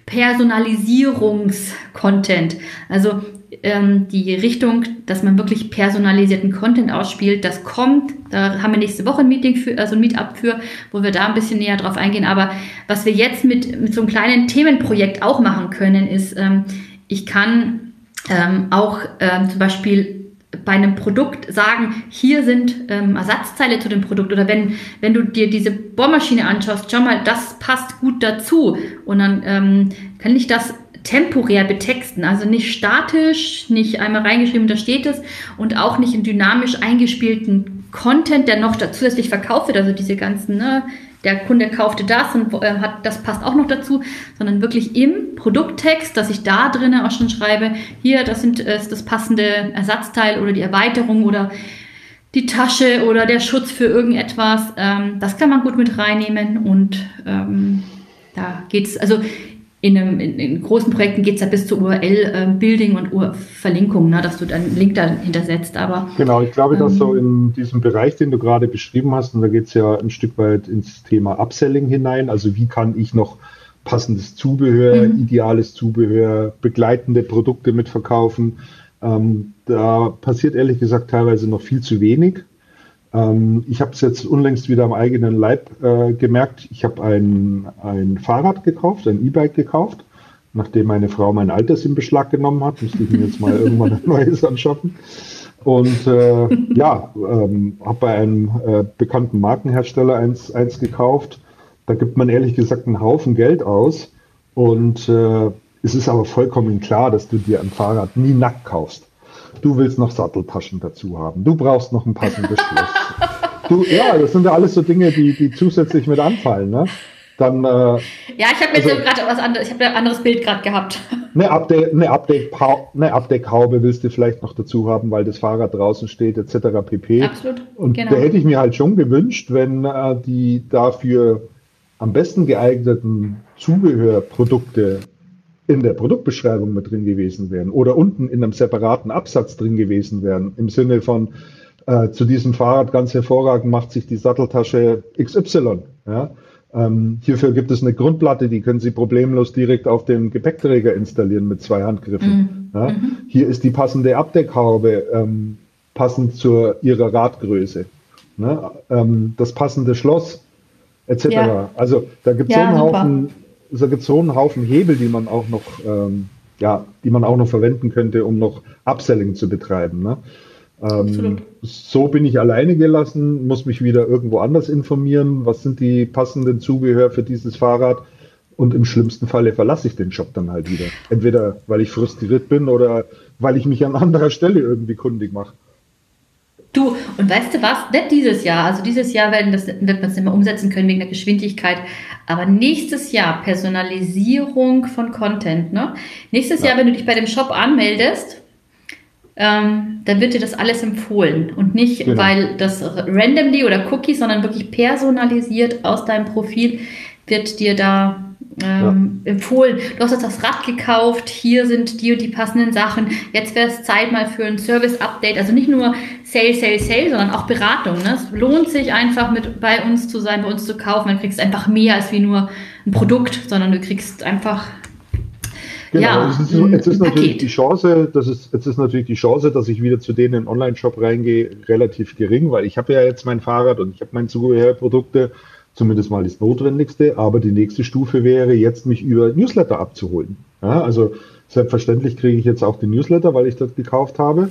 Personalisierungs-Content. Also ähm, die Richtung, dass man wirklich personalisierten Content ausspielt, das kommt. Da haben wir nächste Woche ein Meeting für, also ein Meetup für, wo wir da ein bisschen näher drauf eingehen. Aber was wir jetzt mit, mit so einem kleinen Themenprojekt auch machen können, ist, ähm, ich kann ähm, auch ähm, zum Beispiel bei einem Produkt sagen, hier sind ähm, Ersatzteile zu dem Produkt oder wenn, wenn du dir diese Bohrmaschine anschaust, schau mal, das passt gut dazu und dann ähm, kann ich das temporär betexten, also nicht statisch, nicht einmal reingeschrieben, da steht es und auch nicht in dynamisch eingespielten Content, der noch zusätzlich verkauft wird, also diese ganzen ne, der Kunde kaufte das und äh, hat, das passt auch noch dazu, sondern wirklich im Produkttext, dass ich da drinnen auch schon schreibe, hier, das sind, äh, ist das passende Ersatzteil oder die Erweiterung oder die Tasche oder der Schutz für irgendetwas. Ähm, das kann man gut mit reinnehmen und ähm, da geht's, also in, einem, in, in großen Projekten geht es ja bis zu URL-Building äh, und URL-Verlinkung, ne, dass du dann einen Link dahinter setzt. Aber, genau, ich glaube, ähm, dass so in diesem Bereich, den du gerade beschrieben hast, und da geht es ja ein Stück weit ins Thema Upselling hinein, also wie kann ich noch passendes Zubehör, mhm. ideales Zubehör, begleitende Produkte mitverkaufen. Ähm, da passiert ehrlich gesagt teilweise noch viel zu wenig. Ähm, ich habe es jetzt unlängst wieder am eigenen Leib äh, gemerkt. Ich habe ein, ein Fahrrad gekauft, ein E-Bike gekauft. Nachdem meine Frau mein Alters in Beschlag genommen hat, musste ich mir jetzt mal *laughs* irgendwann ein neues anschaffen. Und äh, ja, ähm, habe bei einem äh, bekannten Markenhersteller eins, eins gekauft. Da gibt man ehrlich gesagt einen Haufen Geld aus. Und äh, es ist aber vollkommen klar, dass du dir ein Fahrrad nie nackt kaufst. Du willst noch Satteltaschen dazu haben. Du brauchst noch ein passendes Schloss. *laughs* Du, ja, das sind ja alles so Dinge, die, die zusätzlich mit anfallen. Ne? Dann, äh, ja, ich habe mir also, so gerade was anderes, ich habe ein anderes Bild gerade gehabt. *laughs* Eine, Abde eine, Abdeck eine Abdeckhaube willst du vielleicht noch dazu haben, weil das Fahrrad draußen steht, etc. pp. Absolut. Und genau. da hätte ich mir halt schon gewünscht, wenn äh, die dafür am besten geeigneten Zubehörprodukte in der Produktbeschreibung mit drin gewesen wären oder unten in einem separaten Absatz drin gewesen wären, im Sinne von äh, zu diesem Fahrrad ganz hervorragend macht sich die Satteltasche XY. Ja? Ähm, hierfür gibt es eine Grundplatte, die können Sie problemlos direkt auf dem Gepäckträger installieren mit zwei Handgriffen. Mhm. Ja? Mhm. Hier ist die passende Abdeckhaube ähm, passend zu Ihrer Radgröße. Ne? Ähm, das passende Schloss etc. Ja. Also da gibt es ja, so einen Haufen so einen Haufen Hebel, die man auch noch, ähm, ja, die man auch noch verwenden könnte, um noch Upselling zu betreiben. Ne? Ähm, so bin ich alleine gelassen, muss mich wieder irgendwo anders informieren. Was sind die passenden Zubehör für dieses Fahrrad? Und im schlimmsten Falle verlasse ich den Job dann halt wieder. Entweder weil ich frustriert bin oder weil ich mich an anderer Stelle irgendwie kundig mache. Du, und weißt du was? Nicht dieses Jahr. Also dieses Jahr werden das, wird man es nicht mehr umsetzen können wegen der Geschwindigkeit. Aber nächstes Jahr Personalisierung von Content. Ne? Nächstes ja. Jahr, wenn du dich bei dem Shop anmeldest, ähm, dann wird dir das alles empfohlen. Und nicht, genau. weil das randomly oder Cookies, sondern wirklich personalisiert aus deinem Profil wird dir da ähm, ja. empfohlen. Du hast jetzt das Rad gekauft, hier sind die und die passenden Sachen. Jetzt wäre es Zeit mal für ein Service-Update. Also nicht nur Sale, Sale, Sale, sondern auch Beratung. Ne? Es lohnt sich einfach mit bei uns zu sein, bei uns zu kaufen. Dann kriegst du einfach mehr als wie nur ein Produkt, sondern du kriegst einfach Genau, ja, es ist, natürlich die Chance, das ist, jetzt ist natürlich die Chance, dass ich wieder zu denen in den Online-Shop reingehe, relativ gering, weil ich habe ja jetzt mein Fahrrad und ich habe meine Zubehörprodukte zumindest mal das Notwendigste. Aber die nächste Stufe wäre jetzt, mich über Newsletter abzuholen. Ja, also selbstverständlich kriege ich jetzt auch den Newsletter, weil ich das gekauft habe.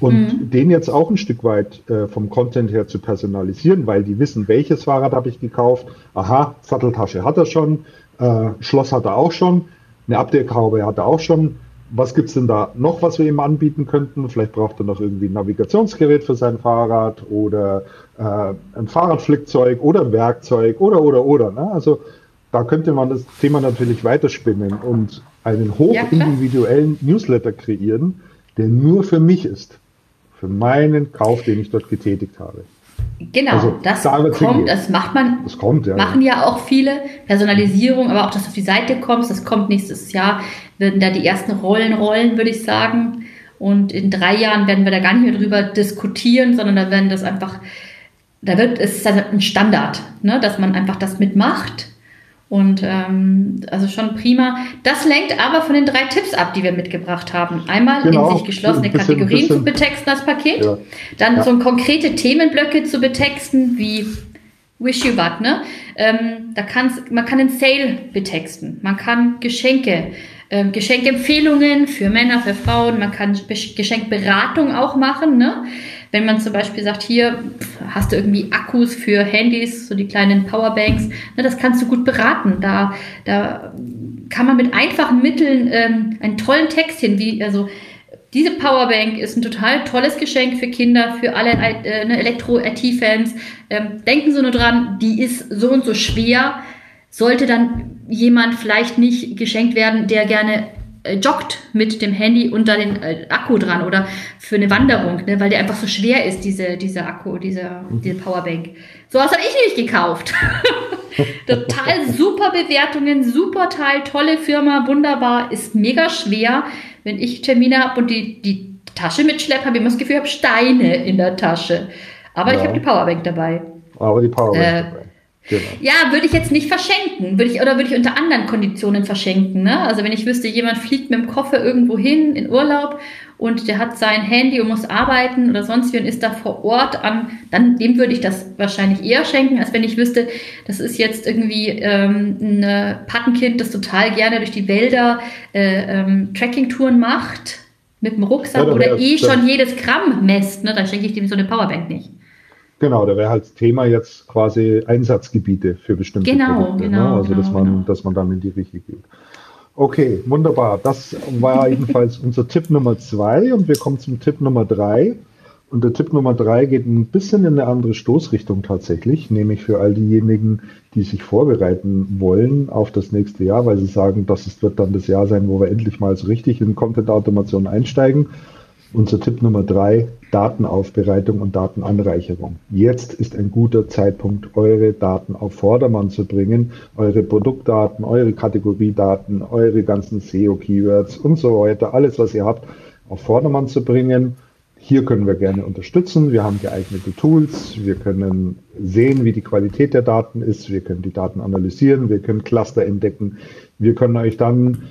Und mhm. den jetzt auch ein Stück weit äh, vom Content her zu personalisieren, weil die wissen, welches Fahrrad habe ich gekauft. Aha, Satteltasche hat er schon, äh, Schloss hat er auch schon, eine Abdeckhaube hat er auch schon was gibt's denn da noch, was wir ihm anbieten könnten? Vielleicht braucht er noch irgendwie ein Navigationsgerät für sein Fahrrad oder äh, ein Fahrradflickzeug oder ein Werkzeug oder oder oder. Ne? Also da könnte man das Thema natürlich weiterspinnen und einen hochindividuellen Newsletter kreieren, der nur für mich ist, für meinen Kauf, den ich dort getätigt habe. Genau, also, das da kommt, das macht man, das kommt, ja, machen ja. auch viele, Personalisierung, aber auch, dass du auf die Seite kommst, das kommt nächstes Jahr, werden da die ersten Rollen rollen, würde ich sagen. Und in drei Jahren werden wir da gar nicht mehr drüber diskutieren, sondern da werden das einfach, da wird es ein Standard, ne, dass man einfach das mitmacht Und ähm, also schon prima. Das lenkt aber von den drei Tipps ab, die wir mitgebracht haben. Einmal genau, in sich geschlossene bisschen, Kategorien bisschen, zu betexten als Paket, ja. dann ja. so konkrete Themenblöcke zu betexten, wie Wish You What, ne? Ähm, da kann's, man kann einen Sale betexten, man kann Geschenke, ähm, Geschenkempfehlungen für Männer, für Frauen, man kann Geschenkberatung auch machen, ne? Wenn man zum Beispiel sagt, hier hast du irgendwie Akkus für Handys, so die kleinen Powerbanks, ne, das kannst du gut beraten. Da, da kann man mit einfachen Mitteln ähm, einen tollen Text hin, wie, also diese Powerbank ist ein total tolles Geschenk für Kinder, für alle äh, ne, Elektro-IT-Fans. Ähm, denken Sie nur dran, die ist so und so schwer. Sollte dann jemand vielleicht nicht geschenkt werden, der gerne joggt mit dem Handy und da den äh, Akku dran oder für eine Wanderung, ne, weil der einfach so schwer ist, diese, diese Akku, diese, diese Powerbank. So was habe ich nicht gekauft. *laughs* Total super Bewertungen, super Teil, tolle Firma, wunderbar, ist mega schwer. Wenn ich Termine habe und die, die Tasche mitschleppe, habe ich immer das Gefühl, ich habe Steine in der Tasche. Aber ja. ich habe die Powerbank dabei. Aber die Powerbank äh, dabei. Genau. Ja, würde ich jetzt nicht verschenken. Würde ich, oder würde ich unter anderen Konditionen verschenken. Ne? Also wenn ich wüsste, jemand fliegt mit dem Koffer irgendwo hin in Urlaub und der hat sein Handy und muss arbeiten oder sonst wie und ist da vor Ort an, dann dem würde ich das wahrscheinlich eher schenken, als wenn ich wüsste, das ist jetzt irgendwie ähm, ein Pattenkind, das total gerne durch die Wälder äh, ähm, Trekkingtouren macht mit dem Rucksack ja, oder eh schon jedes Gramm messt. Ne? Dann schenke ich dem so eine Powerbank nicht. Genau, da wäre halt Thema jetzt quasi Einsatzgebiete für bestimmte genau, Produkte. Genau, ne? Also genau, dass man, genau. dass man dann in die Richtung geht. Okay, wunderbar. Das war jedenfalls *laughs* unser Tipp Nummer zwei und wir kommen zum Tipp Nummer drei. Und der Tipp Nummer drei geht ein bisschen in eine andere Stoßrichtung tatsächlich, nämlich für all diejenigen, die sich vorbereiten wollen auf das nächste Jahr, weil sie sagen, das wird dann das Jahr sein, wo wir endlich mal so richtig in Content-Automation einsteigen. Unser Tipp Nummer drei, Datenaufbereitung und Datenanreicherung. Jetzt ist ein guter Zeitpunkt, eure Daten auf Vordermann zu bringen, eure Produktdaten, eure Kategoriedaten, eure ganzen SEO-Keywords und so weiter, alles, was ihr habt, auf Vordermann zu bringen. Hier können wir gerne unterstützen. Wir haben geeignete Tools. Wir können sehen, wie die Qualität der Daten ist. Wir können die Daten analysieren. Wir können Cluster entdecken. Wir können euch dann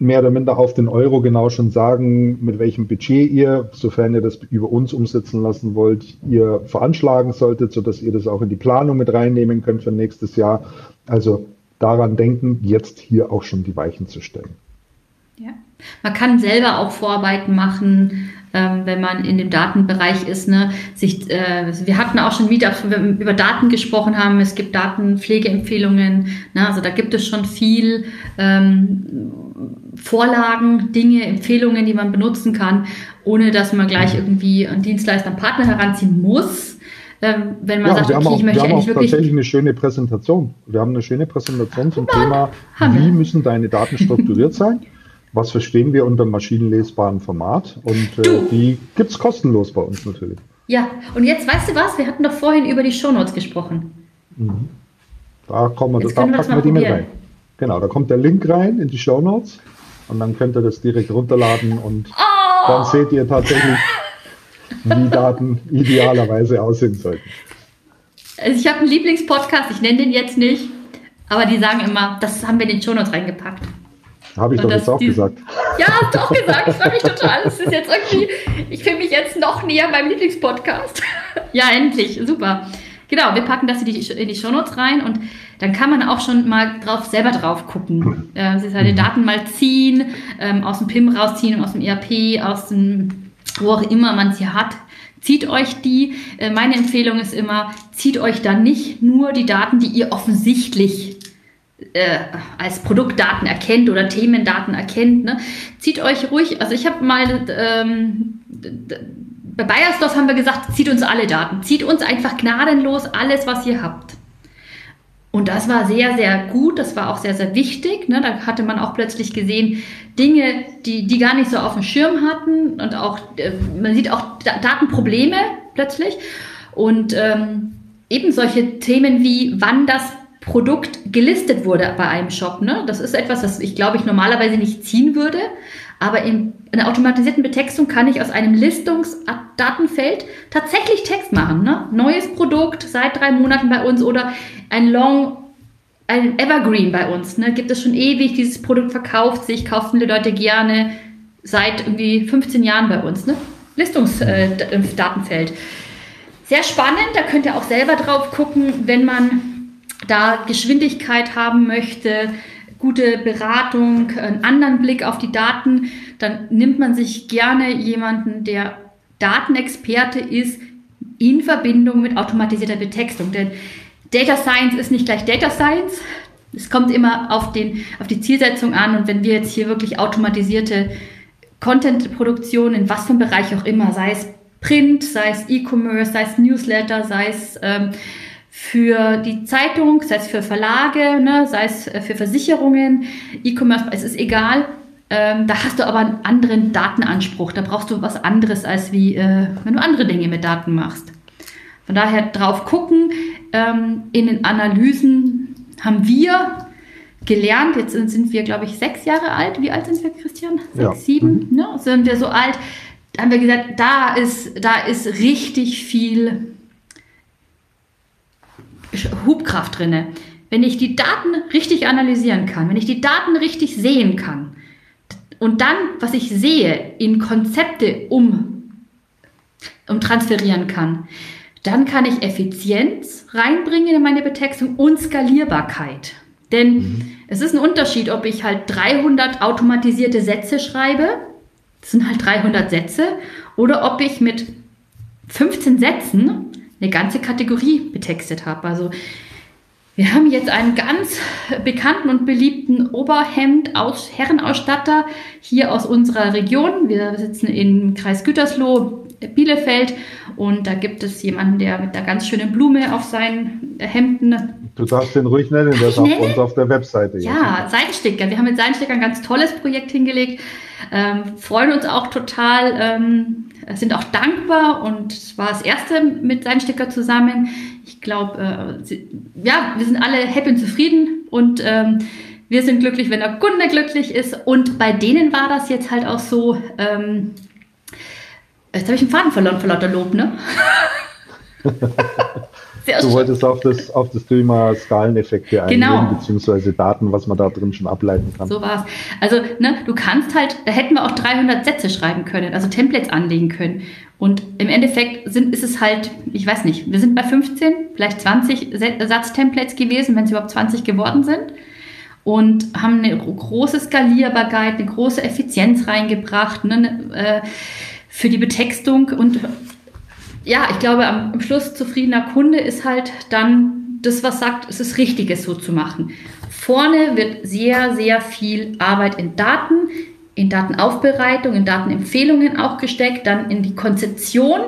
mehr oder minder auf den Euro genau schon sagen, mit welchem Budget ihr, sofern ihr das über uns umsetzen lassen wollt, ihr veranschlagen solltet, sodass ihr das auch in die Planung mit reinnehmen könnt für nächstes Jahr. Also daran denken, jetzt hier auch schon die Weichen zu stellen. Ja. Man kann selber auch Vorarbeiten machen, ähm, wenn man in dem Datenbereich ist. Ne? Sich, äh, wir hatten auch schon Meetups, wo wir über Daten gesprochen haben. Es gibt Datenpflegeempfehlungen. Ne? Also da gibt es schon viel ähm, Vorlagen, Dinge, Empfehlungen, die man benutzen kann, ohne dass man gleich irgendwie einen Dienstleister, einen Partner heranziehen muss. Ähm, wenn man ja, sagt, okay, auch, ich möchte wir haben auch tatsächlich eine schöne Präsentation. Wir haben eine schöne Präsentation zum Thema, wie müssen deine Daten strukturiert sein? Was verstehen wir unter maschinenlesbarem Format? Und äh, die gibt es kostenlos bei uns natürlich. Ja, und jetzt weißt du was? Wir hatten doch vorhin über die Shownotes gesprochen. Mhm. Da, kommen wir, da packen wir die mit rein. Genau, da kommt der Link rein in die Shownotes und dann könnt ihr das direkt runterladen und oh. dann seht ihr tatsächlich, wie Daten idealerweise aussehen sollten. Also ich habe einen Lieblingspodcast, ich nenne den jetzt nicht, aber die sagen immer, das haben wir in den Shownotes reingepackt. Habe ich und doch jetzt auch die, gesagt. Ja, hast du auch gesagt. Ich freue mich total. Das ist jetzt irgendwie, ich fühle mich jetzt noch näher beim Lieblingspodcast. *laughs* ja, endlich. Super. Genau, wir packen das in die, in die Shownotes rein und dann kann man auch schon mal drauf, selber drauf gucken. Äh, seine Daten mal ziehen, ähm, aus dem PIM rausziehen, aus dem ERP, aus dem, wo auch immer man sie hat. Zieht euch die. Äh, meine Empfehlung ist immer, zieht euch dann nicht nur die Daten, die ihr offensichtlich äh, als Produktdaten erkennt oder Themendaten erkennt. Ne? Zieht euch ruhig, also ich habe mal ähm, bei Bayersdorf haben wir gesagt, zieht uns alle Daten, zieht uns einfach gnadenlos alles, was ihr habt. Und das war sehr, sehr gut, das war auch sehr, sehr wichtig. Ne? Da hatte man auch plötzlich gesehen, Dinge, die, die gar nicht so auf dem Schirm hatten und auch, äh, man sieht auch Datenprobleme plötzlich. Und ähm, eben solche Themen wie, wann das Produkt gelistet wurde bei einem Shop. Ne? Das ist etwas, was ich glaube ich normalerweise nicht ziehen würde. Aber in einer automatisierten Betextung kann ich aus einem Listungsdatenfeld tatsächlich Text machen. Ne? Neues Produkt seit drei Monaten bei uns oder ein Long ein Evergreen bei uns. Ne? Gibt es schon ewig, dieses Produkt verkauft sich, kaufen die Leute gerne seit irgendwie 15 Jahren bei uns. Ne? Listungsdatenfeld. Äh, Sehr spannend, da könnt ihr auch selber drauf gucken, wenn man da Geschwindigkeit haben möchte, gute Beratung, einen anderen Blick auf die Daten, dann nimmt man sich gerne jemanden, der Datenexperte ist, in Verbindung mit automatisierter Betextung. Denn Data Science ist nicht gleich Data Science. Es kommt immer auf, den, auf die Zielsetzung an. Und wenn wir jetzt hier wirklich automatisierte Content-Produktion in was für einem Bereich auch immer, sei es Print, sei es E-Commerce, sei es Newsletter, sei es ähm, für die Zeitung, sei es für Verlage, ne, sei es äh, für Versicherungen, E-Commerce, es ist egal. Ähm, da hast du aber einen anderen Datenanspruch. Da brauchst du was anderes, als wie äh, wenn du andere Dinge mit Daten machst. Von daher drauf gucken. Ähm, in den Analysen haben wir gelernt, jetzt sind, sind wir, glaube ich, sechs Jahre alt. Wie alt sind wir, Christian? Sechs, ja. sieben? Mhm. Ne? Sind wir so alt? Da haben wir gesagt, da ist, da ist richtig viel Hubkraft drin. Wenn ich die Daten richtig analysieren kann, wenn ich die Daten richtig sehen kann und dann, was ich sehe, in Konzepte um, um transferieren kann, dann kann ich Effizienz reinbringen in meine Betextung und Skalierbarkeit. Denn mhm. es ist ein Unterschied, ob ich halt 300 automatisierte Sätze schreibe, das sind halt 300 Sätze, oder ob ich mit 15 Sätzen eine ganze Kategorie betextet habe. Also wir haben jetzt einen ganz bekannten und beliebten Oberhemd aus Herrenausstatter hier aus unserer Region. Wir sitzen im Kreis Gütersloh, Bielefeld und da gibt es jemanden, der mit einer ganz schönen Blume auf seinen Hemden. Du darfst den ruhig nennen, der ist auf uns auf der Webseite. Ja, Seidensticker. Wir haben mit Seidensticker ein ganz tolles Projekt hingelegt. Ähm, freuen uns auch total, ähm, sind auch dankbar und war das erste mit Seidensticker zusammen. Ich glaube, äh, ja, wir sind alle happy und zufrieden und ähm, wir sind glücklich, wenn der Kunde glücklich ist. Und bei denen war das jetzt halt auch so, ähm, Jetzt habe ich einen Faden verloren vor lauter Lob, ne? *laughs* du wolltest auf das, auf das Thema Skaleneffekte eingehen, genau. beziehungsweise Daten, was man da drin schon ableiten kann. So war es. Also, ne, du kannst halt, da hätten wir auch 300 Sätze schreiben können, also Templates anlegen können. Und im Endeffekt sind, ist es halt, ich weiß nicht, wir sind bei 15, vielleicht 20 Satztemplates gewesen, wenn es überhaupt 20 geworden sind. Und haben eine große Skalierbarkeit, eine große Effizienz reingebracht. Ne, äh, für die Betextung. Und ja, ich glaube, am, Schluss zufriedener Kunde ist halt dann das, was sagt, es ist richtig, es so zu machen. Vorne wird sehr, sehr viel Arbeit in Daten, in Datenaufbereitung, in Datenempfehlungen auch gesteckt, dann in die Konzeption.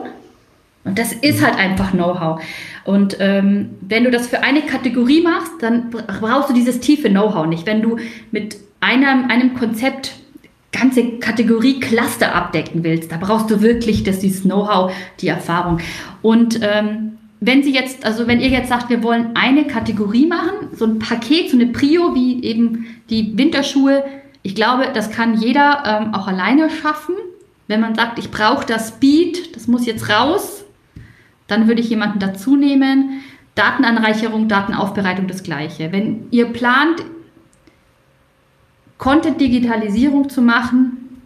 Und das ist halt einfach Know-how. Und ähm, wenn du das für eine Kategorie machst, dann brauchst du dieses tiefe Know-how nicht. Wenn du mit einem, einem Konzept ganze Kategorie Cluster abdecken willst, da brauchst du wirklich das, dieses Know-how, die Erfahrung. Und ähm, wenn Sie jetzt, also wenn ihr jetzt sagt, wir wollen eine Kategorie machen, so ein Paket, so eine Prio wie eben die Winterschuhe, ich glaube, das kann jeder ähm, auch alleine schaffen. Wenn man sagt, ich brauche das Speed, das muss jetzt raus, dann würde ich jemanden dazu nehmen. Datenanreicherung, Datenaufbereitung das gleiche. Wenn ihr plant, Content-Digitalisierung zu machen,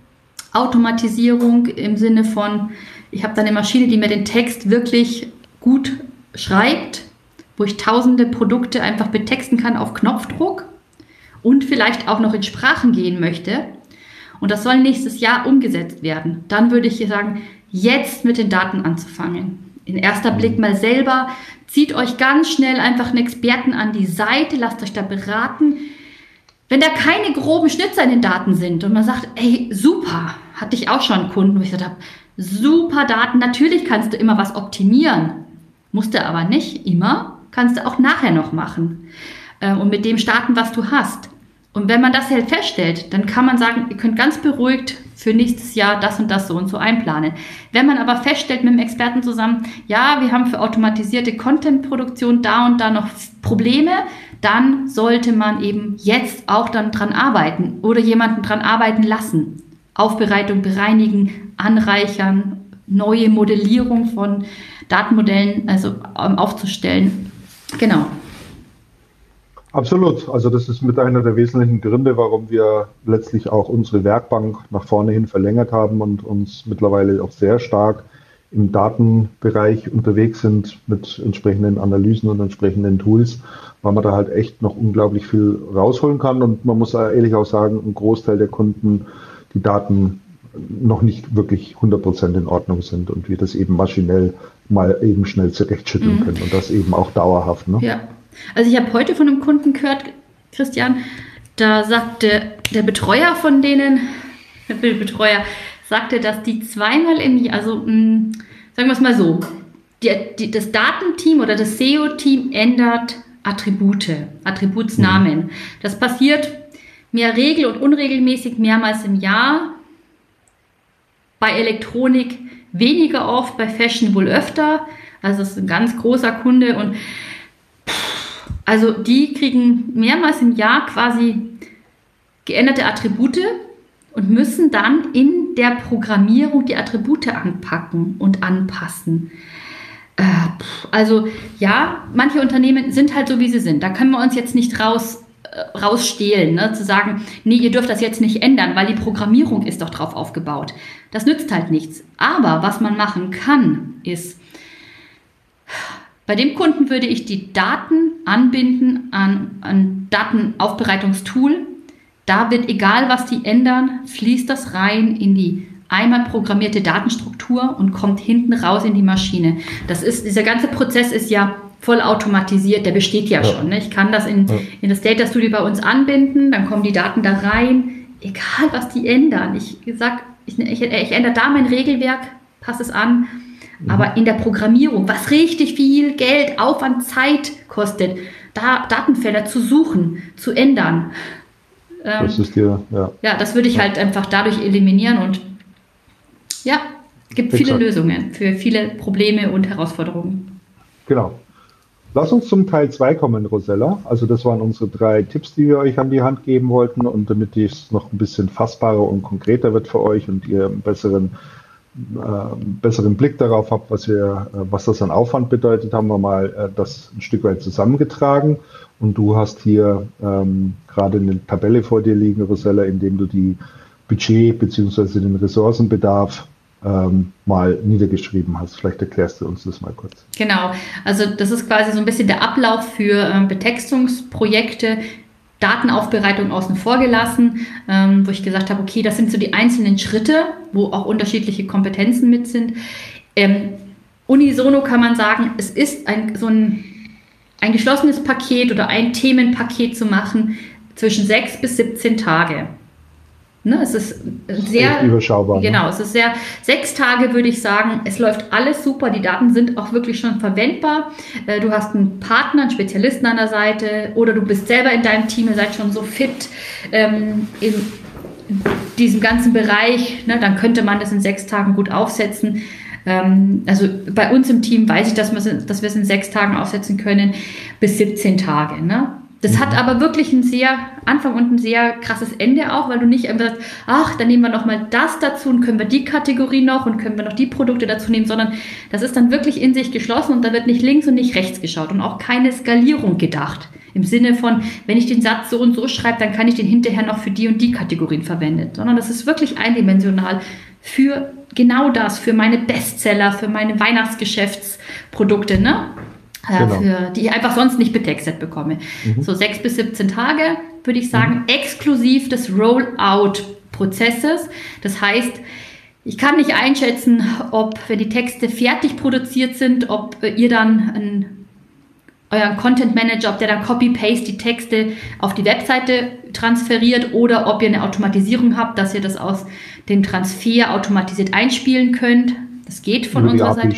Automatisierung im Sinne von, ich habe da eine Maschine, die mir den Text wirklich gut schreibt, wo ich tausende Produkte einfach betexten kann auf Knopfdruck und vielleicht auch noch in Sprachen gehen möchte. Und das soll nächstes Jahr umgesetzt werden. Dann würde ich sagen, jetzt mit den Daten anzufangen. In erster Blick mal selber, zieht euch ganz schnell einfach einen Experten an die Seite, lasst euch da beraten. Wenn da keine groben Schnitzer in den Daten sind und man sagt, ey, super, hatte ich auch schon einen Kunden, wo ich gesagt habe, super Daten, natürlich kannst du immer was optimieren, musst du aber nicht immer, kannst du auch nachher noch machen äh, und mit dem starten, was du hast. Und wenn man das halt feststellt, dann kann man sagen, ihr könnt ganz beruhigt für nächstes Jahr das und das so und so einplanen. Wenn man aber feststellt mit dem Experten zusammen, ja, wir haben für automatisierte Content-Produktion da und da noch Probleme, dann sollte man eben jetzt auch dann dran arbeiten oder jemanden dran arbeiten lassen. Aufbereitung, bereinigen, anreichern, neue Modellierung von Datenmodellen also ähm, aufzustellen. Genau. Absolut. Also das ist mit einer der wesentlichen Gründe, warum wir letztlich auch unsere Werkbank nach vorne hin verlängert haben und uns mittlerweile auch sehr stark im Datenbereich unterwegs sind mit entsprechenden Analysen und entsprechenden Tools, weil man da halt echt noch unglaublich viel rausholen kann. Und man muss ehrlich auch sagen, ein Großteil der Kunden die Daten noch nicht wirklich 100% in Ordnung sind und wir das eben maschinell mal eben schnell zurechtschütteln mhm. können und das eben auch dauerhaft. Ne? Ja, also ich habe heute von einem Kunden gehört, Christian, da sagte der Betreuer von denen, *laughs* der Betreuer, sagte, dass die zweimal im Jahr, also mh, hm, sagen wir es mal so, die, die, das Datenteam oder das SEO-Team ändert Attribute, Attributsnamen. Mhm. Das passiert mehr regel- und unregelmäßig mehrmals im Jahr. Bei Elektronik weniger oft, bei Fashion wohl öfter. Also es ist ein ganz großer Kunde und also die kriegen mehrmals im Jahr quasi geänderte Attribute und müssen dann in der Programmierung die Attribute anpacken und anpassen. Äh, also ja, manche Unternehmen sind halt so, wie sie sind. Da können wir uns jetzt nicht raus äh, rausstehlen, ne? zu sagen, nee, ihr dürft das jetzt nicht ändern, weil die Programmierung ist doch drauf aufgebaut. Das nützt halt nichts. Aber was man machen kann, ist, bei dem Kunden würde ich die Daten anbinden an ein Datenaufbereitungstool. Da wird egal, was die ändern, fließt das rein in die einmal programmierte Datenstruktur und kommt hinten raus in die Maschine. Das ist, dieser ganze Prozess ist ja voll automatisiert, der besteht ja, ja. schon. Ne? Ich kann das in, ja. in das Data Studio bei uns anbinden, dann kommen die Daten da rein, egal was die ändern. Ich sag, ich, ich, ich ändere da mein Regelwerk, passe es an Mhm. Aber in der Programmierung, was richtig viel Geld, Aufwand, Zeit kostet, da Datenfelder zu suchen, zu ändern. Ähm, das ist dir, ja. Ja, das würde ich halt einfach dadurch eliminieren und ja, gibt Exakt. viele Lösungen für viele Probleme und Herausforderungen. Genau. Lass uns zum Teil 2 kommen, Rosella. Also das waren unsere drei Tipps, die wir euch an die Hand geben wollten. Und damit es noch ein bisschen fassbarer und konkreter wird für euch und ihr einen besseren besseren Blick darauf habt, was wir, äh, was das an Aufwand bedeutet, haben wir mal äh, das ein Stück weit zusammengetragen. Und du hast hier ähm, gerade eine Tabelle vor dir liegen, Rosella, in dem du die Budget bzw. den Ressourcenbedarf ähm, mal niedergeschrieben hast. Vielleicht erklärst du uns das mal kurz. Genau, also das ist quasi so ein bisschen der Ablauf für ähm, Betextungsprojekte, Datenaufbereitung außen vor gelassen, ähm, wo ich gesagt habe, okay, das sind so die einzelnen Schritte, wo auch unterschiedliche Kompetenzen mit sind. Ähm, unisono kann man sagen, es ist ein, so ein, ein geschlossenes Paket oder ein Themenpaket zu machen zwischen sechs bis 17 Tage. Ne, es ist sehr überschaubar. Ne? Genau, ne? es ist sehr sechs Tage würde ich sagen. Es läuft alles super. Die Daten sind auch wirklich schon verwendbar. Äh, du hast einen Partner, einen Spezialisten an der Seite oder du bist selber in deinem Team, ihr seid schon so fit ähm, in, diesem ganzen Bereich. Ne, dann könnte man das in sechs Tagen gut aufsetzen. Ähm, also bei uns im Team weiß ich, dass wir, dass wir es in sechs Tagen aufsetzen können bis 17 Tage. Ne? Das hat aber wirklich ein sehr Anfang und ein sehr krasses Ende auch, weil du nicht einfach sagst, ach, dann nehmen wir nochmal das dazu und können wir die Kategorie noch und können wir noch die Produkte dazu nehmen, sondern das ist dann wirklich in sich geschlossen und da wird nicht links und nicht rechts geschaut und auch keine Skalierung gedacht. Im Sinne von, wenn ich den Satz so und so schreibe, dann kann ich den hinterher noch für die und die Kategorien verwenden, sondern das ist wirklich eindimensional für genau das, für meine Bestseller, für meine Weihnachtsgeschäftsprodukte, ne? Äh, genau. für, die ich einfach sonst nicht betextet bekomme. Mhm. So sechs bis 17 Tage, würde ich sagen, mhm. exklusiv des Rollout-Prozesses. Das heißt, ich kann nicht einschätzen, ob, wenn die Texte fertig produziert sind, ob ihr dann einen, euren Content Manager, ob der dann Copy-Paste die Texte auf die Webseite transferiert oder ob ihr eine Automatisierung habt, dass ihr das aus dem Transfer automatisiert einspielen könnt. Das geht von unserer Seite.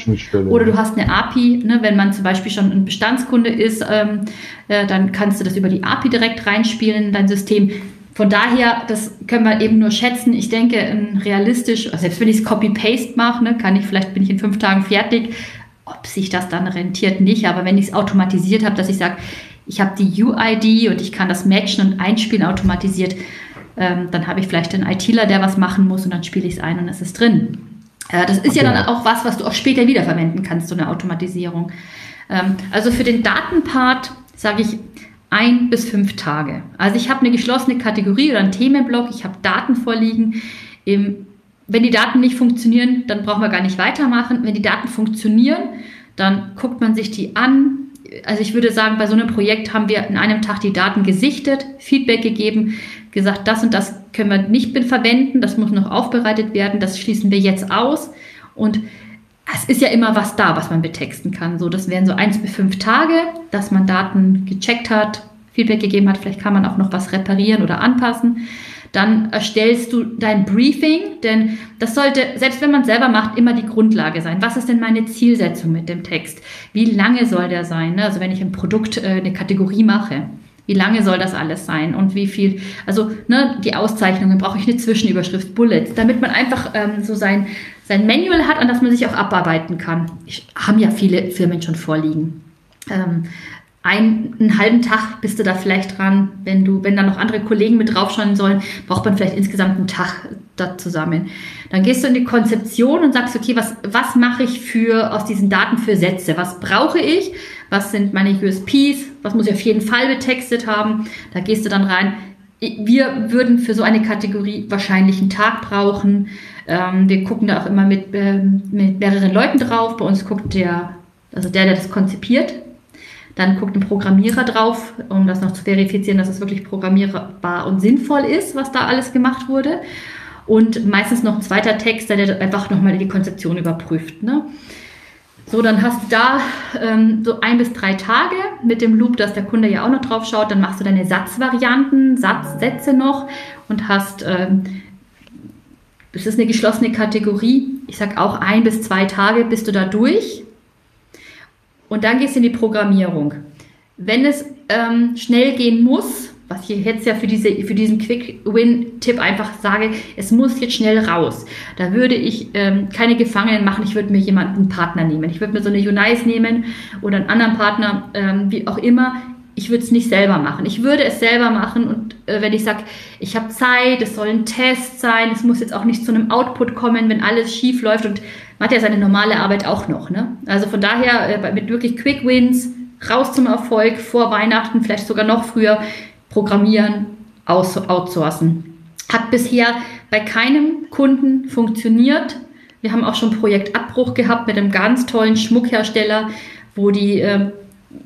Oder du hast eine API, ne, wenn man zum Beispiel schon ein Bestandskunde ist, ähm, äh, dann kannst du das über die API direkt reinspielen in dein System. Von daher, das können wir eben nur schätzen. Ich denke, realistisch, also selbst wenn ich es Copy-Paste mache, ne, kann ich, vielleicht bin ich in fünf Tagen fertig. Ob sich das dann rentiert, nicht. Aber wenn ich es automatisiert habe, dass ich sage, ich habe die UID und ich kann das matchen und einspielen automatisiert, ähm, dann habe ich vielleicht einen ITler, der was machen muss und dann spiele ich es ein und es ist drin. Äh, das ist okay. ja dann auch was, was du auch später wiederverwenden kannst, so eine Automatisierung. Ähm, also für den Datenpart sage ich, ein bis fünf Tage. Also ich habe eine geschlossene Kategorie oder einen Themenblock, ich habe Daten vorliegen. wenn die Daten nicht funktionieren, dann brauchen wir gar nicht weitermachen. Wenn die Daten funktionieren, dann guckt man sich die an. Also ich würde sagen, bei so einem Projekt haben wir in einem Tag die Daten gesichtet, Feedback gegeben, gesagt, das und das können wir nicht verwenden, das muss noch aufbereitet werden, das schließen wir jetzt aus. Und es ist ja immer was da, was man betexten kann. So, das wären so eins bis fünf Tage, dass man Daten gecheckt hat, Feedback gegeben hat. Vielleicht kann man auch noch was reparieren oder anpassen. Dann erstellst du dein Briefing, denn das sollte, selbst wenn man selber macht, immer die Grundlage sein. Was ist denn meine Zielsetzung mit dem Text? Wie lange soll der sein? Ne? Also wenn ich ein Produkt, äh, eine Kategorie mache, wie lange soll das alles sein und wie viel, also ne, die Auszeichnungen, brauche ich eine Zwischenüberschrift, Bullets, damit man einfach ähm, so sein, sein Manual hat, an das man sich auch abarbeiten kann. Ich, haben ja viele Firmen schon vorliegen. Ähm, ein, einen halben Tag bist du da vielleicht dran. Wenn du, wenn da noch andere Kollegen mit draufschauen sollen, braucht man vielleicht insgesamt einen Tag da zusammen. Dann gehst du in die Konzeption und sagst, okay, was, was mache ich für, aus diesen Daten für Sätze? Was brauche ich? Was sind meine USPs? Was muss ich auf jeden Fall betextet haben? Da gehst du dann rein. Wir würden für so eine Kategorie wahrscheinlich einen Tag brauchen. Ähm, wir gucken da auch immer mit, äh, mit mehreren Leuten drauf. Bei uns guckt der, also der, der das konzipiert, dann guckt ein Programmierer drauf, um das noch zu verifizieren, dass es wirklich programmierbar und sinnvoll ist, was da alles gemacht wurde. Und meistens noch ein zweiter Text, der einfach nochmal die Konzeption überprüft. Ne? So, dann hast du da ähm, so ein bis drei Tage mit dem Loop, dass der Kunde ja auch noch drauf schaut. Dann machst du deine Satzvarianten, Satzsätze noch und hast ähm, es ist eine geschlossene Kategorie. Ich sage auch ein bis zwei Tage bist du da durch. Und dann gehst du in die Programmierung. Wenn es ähm, schnell gehen muss, was ich jetzt ja für, diese, für diesen Quick-Win-Tipp einfach sage, es muss jetzt schnell raus. Da würde ich ähm, keine Gefangenen machen, ich würde mir jemanden, einen Partner nehmen. Ich würde mir so eine Unice nehmen oder einen anderen Partner, ähm, wie auch immer ich würde es nicht selber machen. Ich würde es selber machen und äh, wenn ich sage, ich habe Zeit, es soll ein Test sein, es muss jetzt auch nicht zu einem Output kommen, wenn alles schief läuft und man hat ja seine normale Arbeit auch noch. Ne? Also von daher äh, mit wirklich Quick Wins, raus zum Erfolg, vor Weihnachten, vielleicht sogar noch früher, programmieren, aus, outsourcen. Hat bisher bei keinem Kunden funktioniert. Wir haben auch schon Projektabbruch gehabt mit einem ganz tollen Schmuckhersteller, wo die äh,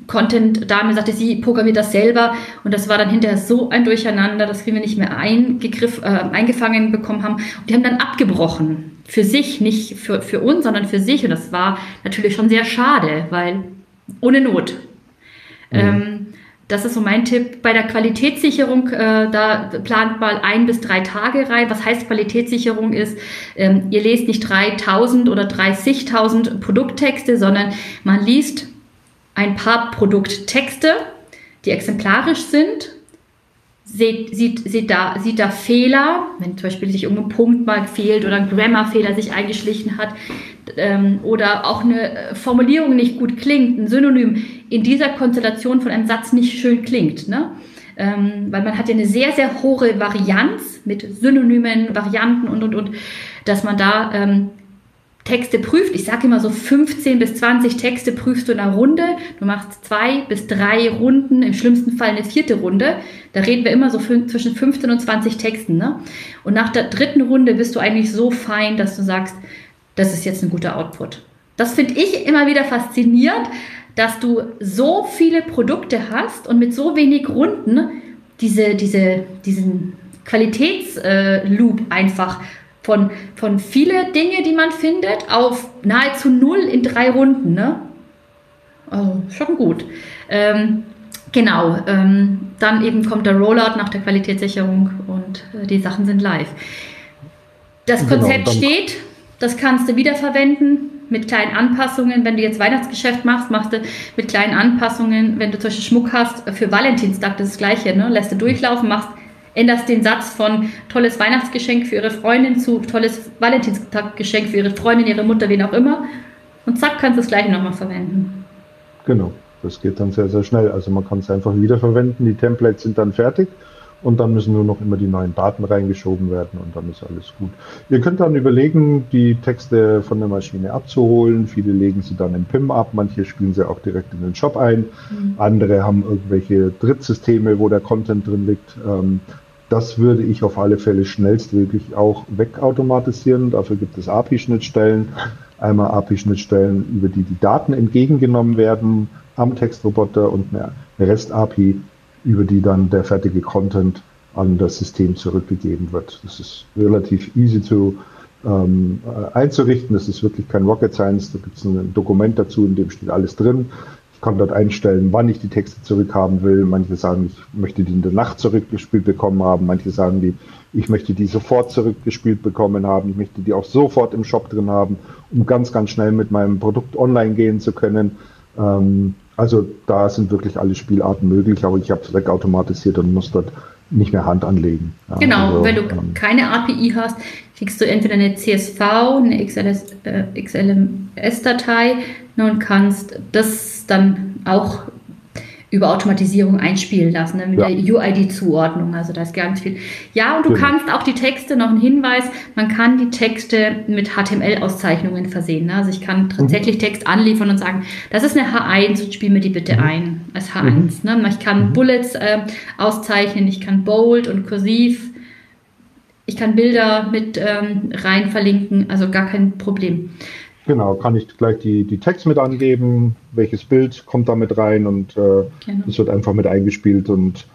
Content-Dame sagte, sie programmiert das selber und das war dann hinterher so ein Durcheinander, dass wir nicht mehr eingegriff, äh, eingefangen bekommen haben. Und die haben dann abgebrochen. Für sich, nicht für, für uns, sondern für sich. Und das war natürlich schon sehr schade, weil ohne Not. Mhm. Ähm, das ist so mein Tipp. Bei der Qualitätssicherung, äh, da plant mal ein bis drei Tage rein. Was heißt Qualitätssicherung ist, ähm, ihr lest nicht 3000 oder 30.000 Produkttexte, sondern man liest ein paar Produkttexte, die exemplarisch sind. Sieht, sieht, sieht, da, sieht da Fehler, wenn zum Beispiel sich irgendein Punkt mal fehlt oder ein Grammarfehler sich eingeschlichen hat ähm, oder auch eine Formulierung nicht gut klingt, ein Synonym in dieser Konstellation von einem Satz nicht schön klingt. Ne? Ähm, weil man hat ja eine sehr, sehr hohe Varianz mit Synonymen, Varianten und, und, und, dass man da ähm, Texte prüft. Ich sage immer so 15 bis 20 Texte prüfst du in einer Runde. Du machst zwei bis drei Runden, im schlimmsten Fall eine vierte Runde. Da reden wir immer so zwischen 15 und 20 Texten. Ne? Und nach der dritten Runde bist du eigentlich so fein, dass du sagst, das ist jetzt ein guter Output. Das finde ich immer wieder faszinierend, dass du so viele Produkte hast und mit so wenig Runden diese, diese, diesen Qualitätsloop äh, einfach von, von viele Dinge, die man findet, auf nahezu null in drei Runden. Ne? Also schon gut. Ähm, genau, ähm, dann eben kommt der Rollout nach der Qualitätssicherung und äh, die Sachen sind live. Das genau, Konzept genau, steht, das kannst du wiederverwenden mit kleinen Anpassungen. Wenn du jetzt Weihnachtsgeschäft machst, machst du mit kleinen Anpassungen. Wenn du zum Beispiel Schmuck hast für Valentinstag, das ist das Gleiche, ne? lässt du durchlaufen, machst änderst den Satz von tolles Weihnachtsgeschenk für ihre Freundin zu tolles Valentinstaggeschenk für ihre Freundin, ihre Mutter, wen auch immer. Und zack, kannst du das gleiche nochmal verwenden. Genau, das geht dann sehr, sehr schnell. Also man kann es einfach wiederverwenden, die Templates sind dann fertig und dann müssen nur noch immer die neuen Daten reingeschoben werden und dann ist alles gut. Ihr könnt dann überlegen, die Texte von der Maschine abzuholen. Viele legen sie dann im PIM ab, manche spielen sie auch direkt in den Shop ein. Mhm. Andere haben irgendwelche Drittsysteme, wo der Content drin liegt. Ähm, das würde ich auf alle Fälle schnellstmöglich auch wegautomatisieren. Dafür gibt es API-Schnittstellen. Einmal API-Schnittstellen, über die die Daten entgegengenommen werden am Textroboter und eine REST-API, über die dann der fertige Content an das System zurückgegeben wird. Das ist relativ easy zu ähm, einzurichten. Das ist wirklich kein Rocket Science. Da gibt es ein Dokument dazu, in dem steht alles drin. Ich kann dort einstellen, wann ich die Texte zurückhaben will. Manche sagen, ich möchte die in der Nacht zurückgespielt bekommen haben. Manche sagen, die, ich möchte die sofort zurückgespielt bekommen haben. Ich möchte die auch sofort im Shop drin haben, um ganz, ganz schnell mit meinem Produkt online gehen zu können. Ähm, also da sind wirklich alle Spielarten möglich, aber ich habe es wegautomatisiert und muss dort nicht mehr Hand anlegen. Genau, also, wenn du ähm, keine API hast, kriegst du entweder eine CSV, eine XLS, äh, XLMS-Datei ne, und kannst das dann auch über Automatisierung einspielen lassen, ne, mit ja. der UID-Zuordnung. Also da ist ganz viel. Ja, und du genau. kannst auch die Texte, noch ein Hinweis, man kann die Texte mit HTML-Auszeichnungen versehen. Ne? Also ich kann tatsächlich mhm. Text anliefern und sagen, das ist eine H1 und spiel mir die bitte mhm. ein als H1. Mhm. Ne? Ich kann mhm. Bullets äh, auszeichnen, ich kann Bold und Kursiv. Ich kann Bilder mit ähm, rein verlinken, also gar kein Problem. Genau, kann ich gleich die, die Text mit angeben, welches Bild kommt da mit rein und äh, genau. das wird einfach mit eingespielt und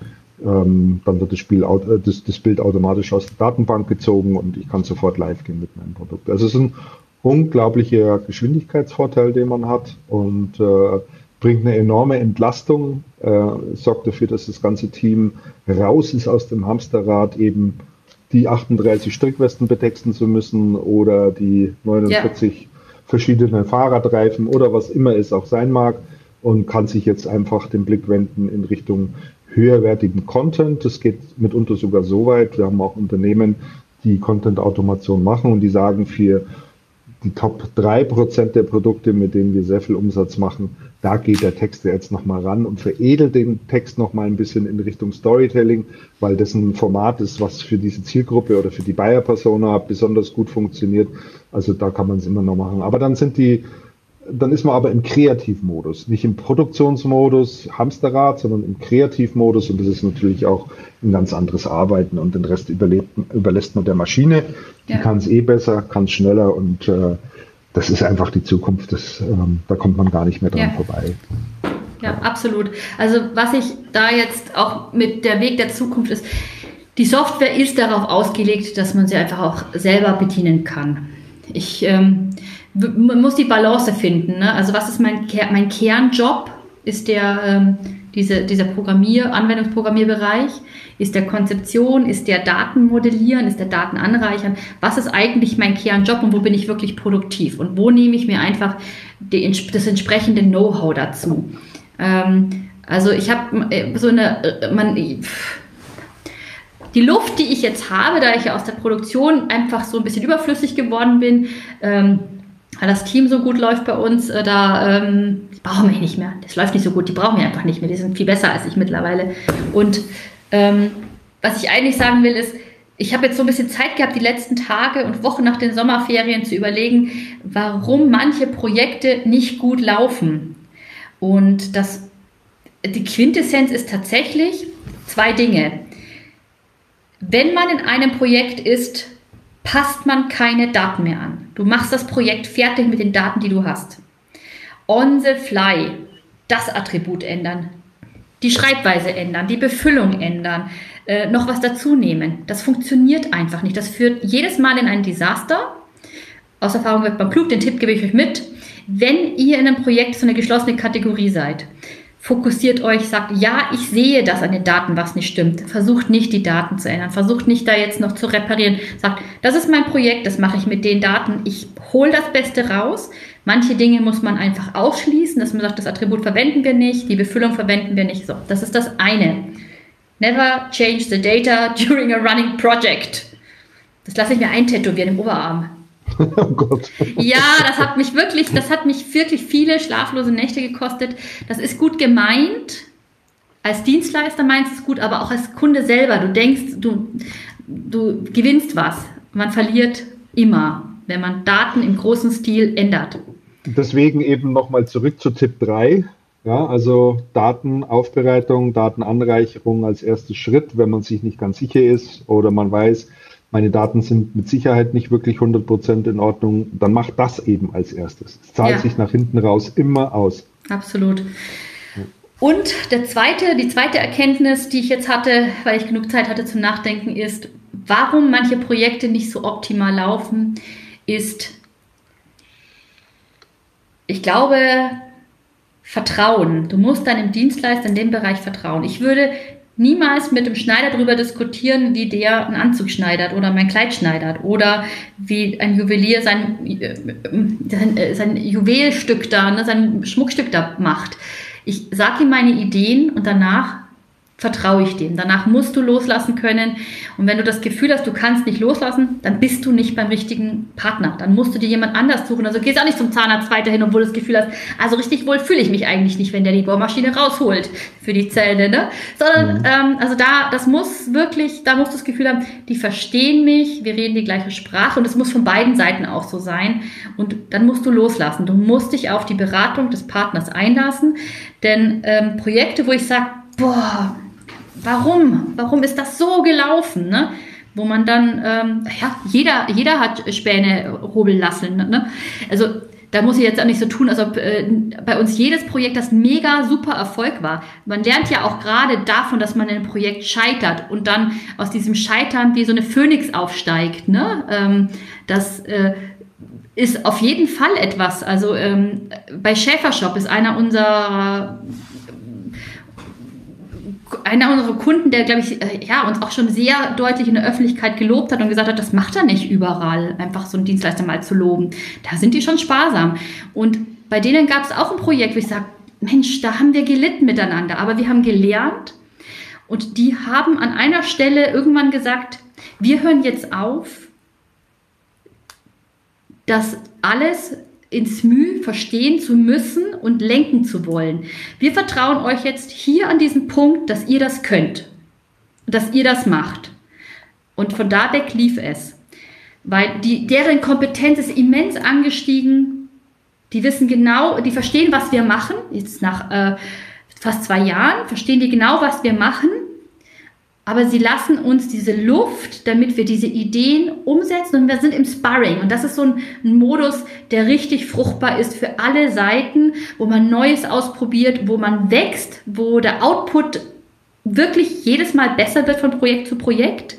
ähm, dann wird das, Spiel, äh, das, das Bild automatisch aus der Datenbank gezogen und ich kann sofort live gehen mit meinem Produkt. Also es ist ein unglaublicher Geschwindigkeitsvorteil, den man hat und äh, bringt eine enorme Entlastung, äh, sorgt dafür, dass das ganze Team raus ist aus dem Hamsterrad, eben die 38 Strickwesten betexten zu müssen oder die 49 ja verschiedene Fahrradreifen oder was immer es auch sein mag und kann sich jetzt einfach den Blick wenden in Richtung höherwertigen Content. Das geht mitunter sogar so weit. Wir haben auch Unternehmen, die Content-Automation machen und die sagen, für die Top 3% der Produkte, mit denen wir sehr viel Umsatz machen, da geht der Text jetzt nochmal ran und veredelt den Text nochmal ein bisschen in Richtung Storytelling, weil das ein Format ist, was für diese Zielgruppe oder für die Buyer-Persona besonders gut funktioniert. Also da kann man es immer noch machen. Aber dann sind die, dann ist man aber im Kreativmodus, nicht im Produktionsmodus, Hamsterrad, sondern im Kreativmodus und das ist natürlich auch ein ganz anderes Arbeiten und den Rest überlebt, überlässt man der Maschine. Die ja. kann es eh besser, kann es schneller und äh, das ist einfach die Zukunft. Das, ähm, da kommt man gar nicht mehr dran ja. vorbei. Ja, absolut. Also was ich da jetzt auch mit der Weg der Zukunft ist, die Software ist darauf ausgelegt, dass man sie einfach auch selber bedienen kann. Ich ähm, man muss die Balance finden. Ne? Also was ist mein, mein Kernjob? Ist der ähm, diese, dieser Programmier, Anwendungsprogrammierbereich? Ist der Konzeption? Ist der Datenmodellieren? Ist der Datenanreichern? Was ist eigentlich mein Kernjob und wo bin ich wirklich produktiv? Und wo nehme ich mir einfach die, das entsprechende Know-how dazu? Ähm, also ich habe äh, so eine, äh, man, die Luft, die ich jetzt habe, da ich ja aus der Produktion einfach so ein bisschen überflüssig geworden bin, ähm, weil das Team so gut läuft bei uns, äh, da ähm, brauchen wir nicht mehr. Das läuft nicht so gut, die brauchen wir einfach nicht mehr. Die sind viel besser als ich mittlerweile. Und ähm, was ich eigentlich sagen will, ist, ich habe jetzt so ein bisschen Zeit gehabt, die letzten Tage und Wochen nach den Sommerferien zu überlegen, warum manche Projekte nicht gut laufen. Und das, die Quintessenz ist tatsächlich zwei Dinge. Wenn man in einem Projekt ist, passt man keine Daten mehr an. Du machst das Projekt fertig mit den Daten, die du hast. On the fly das Attribut ändern, die Schreibweise ändern, die Befüllung ändern, äh, noch was dazu nehmen. Das funktioniert einfach nicht. Das führt jedes Mal in ein Desaster. Aus Erfahrung wird man klug, den Tipp gebe ich euch mit. Wenn ihr in einem Projekt so eine geschlossene Kategorie seid, fokussiert euch, sagt, ja, ich sehe das an den Daten, was nicht stimmt. Versucht nicht, die Daten zu ändern. Versucht nicht, da jetzt noch zu reparieren. Sagt, das ist mein Projekt, das mache ich mit den Daten. Ich hole das Beste raus. Manche Dinge muss man einfach ausschließen, dass man sagt, das Attribut verwenden wir nicht, die Befüllung verwenden wir nicht. So, das ist das eine. Never change the data during a running project. Das lasse ich mir eintätowieren im Oberarm. *laughs* Oh Gott. Ja, das hat mich wirklich, das hat mich wirklich viele schlaflose Nächte gekostet. Das ist gut gemeint. als Dienstleister meinst du es gut, aber auch als Kunde selber. Du denkst, du, du gewinnst was. Man verliert immer, wenn man Daten im großen Stil ändert. Deswegen eben nochmal zurück zu Tipp 3. Ja, also Datenaufbereitung, Datenanreicherung als erster Schritt, wenn man sich nicht ganz sicher ist oder man weiß, meine Daten sind mit Sicherheit nicht wirklich 100% in Ordnung, dann macht das eben als erstes. Es zahlt ja. sich nach hinten raus immer aus. Absolut. Und der zweite, die zweite Erkenntnis, die ich jetzt hatte, weil ich genug Zeit hatte zum Nachdenken, ist, warum manche Projekte nicht so optimal laufen, ist, ich glaube, Vertrauen. Du musst deinem Dienstleister in dem Bereich vertrauen. Ich würde niemals mit dem Schneider darüber diskutieren, wie der einen Anzug schneidert oder mein Kleid schneidert oder wie ein Juwelier sein, äh, sein, äh, sein Juwelstück da, ne, sein Schmuckstück da macht. Ich sage ihm meine Ideen und danach vertraue ich dem. Danach musst du loslassen können. Und wenn du das Gefühl hast, du kannst nicht loslassen, dann bist du nicht beim richtigen Partner. Dann musst du dir jemand anders suchen. Also gehst auch nicht zum Zahnarzt weiterhin, obwohl du das Gefühl hast, also richtig wohl fühle ich mich eigentlich nicht, wenn der die Bohrmaschine rausholt für die Zähne, ne? Sondern, mhm. ähm, also da, das muss wirklich, da musst du das Gefühl haben, die verstehen mich, wir reden die gleiche Sprache und es muss von beiden Seiten auch so sein. Und dann musst du loslassen. Du musst dich auf die Beratung des Partners einlassen. Denn ähm, Projekte, wo ich sage, boah, warum? Warum ist das so gelaufen? Ne? Wo man dann, ähm, ja, jeder, jeder hat Späne hobeln lassen. Ne? Also da muss ich jetzt auch nicht so tun, als ob äh, bei uns jedes Projekt das mega super Erfolg war. Man lernt ja auch gerade davon, dass man in einem Projekt scheitert und dann aus diesem Scheitern wie so eine Phönix aufsteigt. Ne? Ähm, das äh, ist auf jeden Fall etwas. Also ähm, bei Schäfershop ist einer unserer einer unserer Kunden, der, glaube ich, äh, ja, uns auch schon sehr deutlich in der Öffentlichkeit gelobt hat und gesagt hat, das macht er nicht überall, einfach so einen Dienstleister mal zu loben. Da sind die schon sparsam. Und bei denen gab es auch ein Projekt, wo ich sage, Mensch, da haben wir gelitten miteinander, aber wir haben gelernt und die haben an einer Stelle irgendwann gesagt, wir hören jetzt auf, das alles ins Mühe verstehen zu müssen und lenken zu wollen. Wir vertrauen euch jetzt hier an diesem Punkt, dass ihr das könnt, dass ihr das macht. Und von da weg lief es. Weil die, deren Kompetenz ist immens angestiegen. Die wissen genau, die verstehen, was wir machen. Jetzt nach äh, fast zwei Jahren verstehen die genau, was wir machen aber sie lassen uns diese Luft, damit wir diese Ideen umsetzen und wir sind im Sparring. Und das ist so ein, ein, Modus, der richtig fruchtbar ist für alle Seiten, wo man Neues ausprobiert, wo man wächst, wo der Output wirklich jedes Mal besser wird von Projekt zu Projekt.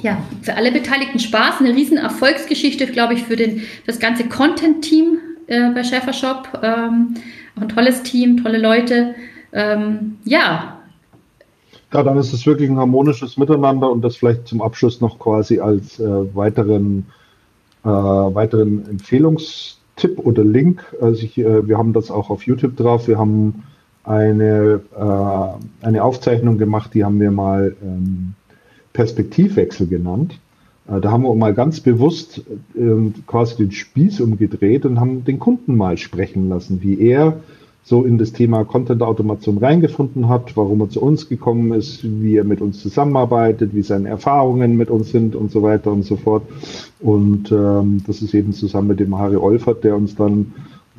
Ja, für alle Beteiligten Spaß, eine riesen Erfolgsgeschichte, glaube ich, für den, das ganze Content-Team äh, bei Schäfer Shop. Ähm, auch ein tolles Team, tolle Leute. Ähm, ja, ja, dann ist es wirklich ein harmonisches Miteinander und das vielleicht zum Abschluss noch quasi als äh, weiteren, äh, weiteren Empfehlungstipp oder Link. Also ich, äh, wir haben das auch auf YouTube drauf. Wir haben eine, äh, eine Aufzeichnung gemacht, die haben wir mal ähm, Perspektivwechsel genannt. Äh, da haben wir mal ganz bewusst ähm, quasi den Spieß umgedreht und haben den Kunden mal sprechen lassen, wie er so in das Thema Content-Automation reingefunden hat, warum er zu uns gekommen ist, wie er mit uns zusammenarbeitet, wie seine Erfahrungen mit uns sind und so weiter und so fort. Und ähm, das ist eben zusammen mit dem Harry Olfert, der uns dann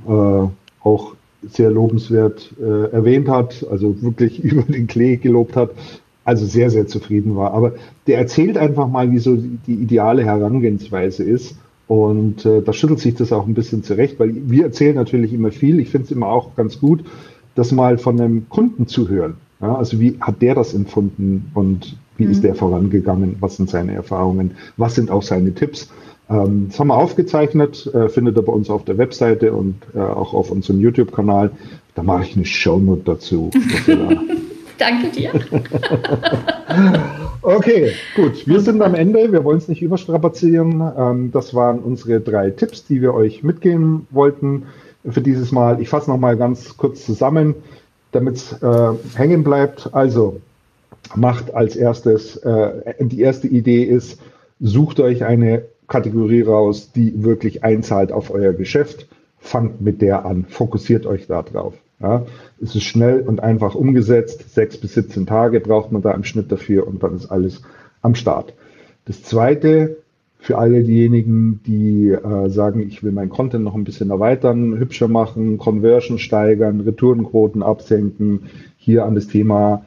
äh, auch sehr lobenswert äh, erwähnt hat, also wirklich *laughs* über den Klee gelobt hat, also sehr, sehr zufrieden war. Aber der erzählt einfach mal, wie so die, die ideale Herangehensweise ist und äh, da schüttelt sich das auch ein bisschen zurecht, weil wir erzählen natürlich immer viel. Ich finde es immer auch ganz gut, das mal von einem Kunden zu hören. Ja, also wie hat der das empfunden und wie mhm. ist der vorangegangen? Was sind seine Erfahrungen? Was sind auch seine Tipps? Ähm, das haben wir aufgezeichnet, äh, findet ihr bei uns auf der Webseite und äh, auch auf unserem YouTube-Kanal. Da mache ich eine Shownote dazu. *laughs* Danke dir. *laughs* okay, gut. Wir sind am Ende. Wir wollen es nicht überstrapazieren. Ähm, das waren unsere drei Tipps, die wir euch mitgeben wollten für dieses Mal. Ich fasse nochmal ganz kurz zusammen, damit es äh, hängen bleibt. Also, macht als erstes, äh, die erste Idee ist, sucht euch eine Kategorie raus, die wirklich einzahlt auf euer Geschäft. Fangt mit der an. Fokussiert euch da drauf. Ja, es ist schnell und einfach umgesetzt. Sechs bis 17 Tage braucht man da im Schnitt dafür und dann ist alles am Start. Das zweite, für alle diejenigen, die äh, sagen, ich will mein Content noch ein bisschen erweitern, hübscher machen, Conversion steigern, Retourenquoten absenken, hier an das Thema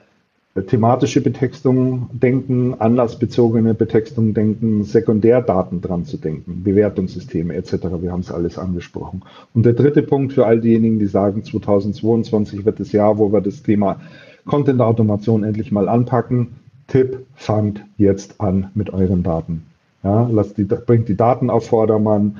thematische Betextung denken, anlassbezogene Betextung denken, Sekundärdaten dran zu denken, Bewertungssysteme etc. Wir haben es alles angesprochen. Und der dritte Punkt für all diejenigen, die sagen, 2022 wird das Jahr, wo wir das Thema Content-Automation endlich mal anpacken. Tipp, fangt jetzt an mit euren Daten. Ja, lasst die, bringt die Daten auf Vordermann,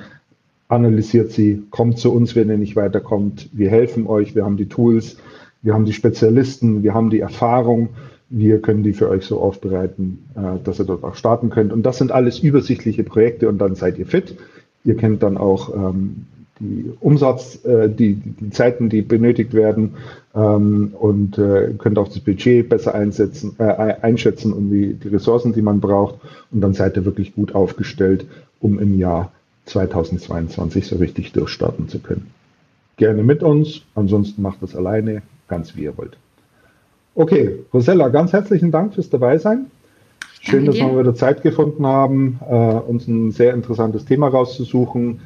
analysiert sie, kommt zu uns, wenn ihr nicht weiterkommt. Wir helfen euch, wir haben die Tools, wir haben die Spezialisten, wir haben die Erfahrung, wir können die für euch so aufbereiten, äh, dass ihr dort auch starten könnt. Und das sind alles übersichtliche Projekte und dann seid ihr fit. Ihr kennt dann auch ähm, die Umsatz, äh, die, die Zeiten, die benötigt werden ähm, und äh, könnt auch das Budget besser einsetzen, äh, einschätzen und die, die Ressourcen, die man braucht. Und dann seid ihr wirklich gut aufgestellt, um im Jahr 2022 so richtig durchstarten zu können. Gerne mit uns, ansonsten macht das alleine ganz wie ihr wollt. Okay, Rosella, ganz herzlichen Dank fürs Dabeisein. Schön, dass wir wieder Zeit gefunden haben, äh, uns ein sehr interessantes Thema rauszusuchen.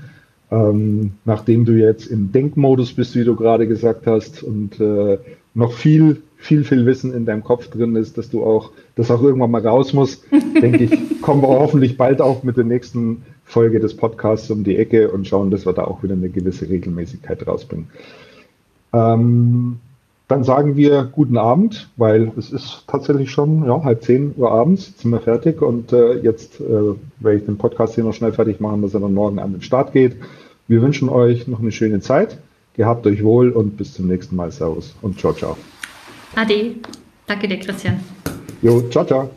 Ähm, nachdem du jetzt im Denkmodus bist, wie du gerade gesagt hast, und äh, noch viel, viel, viel Wissen in deinem Kopf drin ist, dass du auch, das auch irgendwann mal raus muss, *laughs* denke ich, kommen wir hoffentlich bald auch mit der nächsten Folge des Podcasts um die Ecke und schauen, dass wir da auch wieder eine gewisse Regelmäßigkeit rausbringen. Ähm, dann sagen wir guten Abend, weil es ist tatsächlich schon ja, halb zehn Uhr abends, jetzt sind wir fertig und äh, jetzt äh, werde ich den Podcast hier noch schnell fertig machen, dass er dann morgen an den Start geht. Wir wünschen euch noch eine schöne Zeit, gehabt euch wohl und bis zum nächsten Mal. Servus und ciao, ciao. Ade. Danke dir, Christian. Jo, ciao, ciao.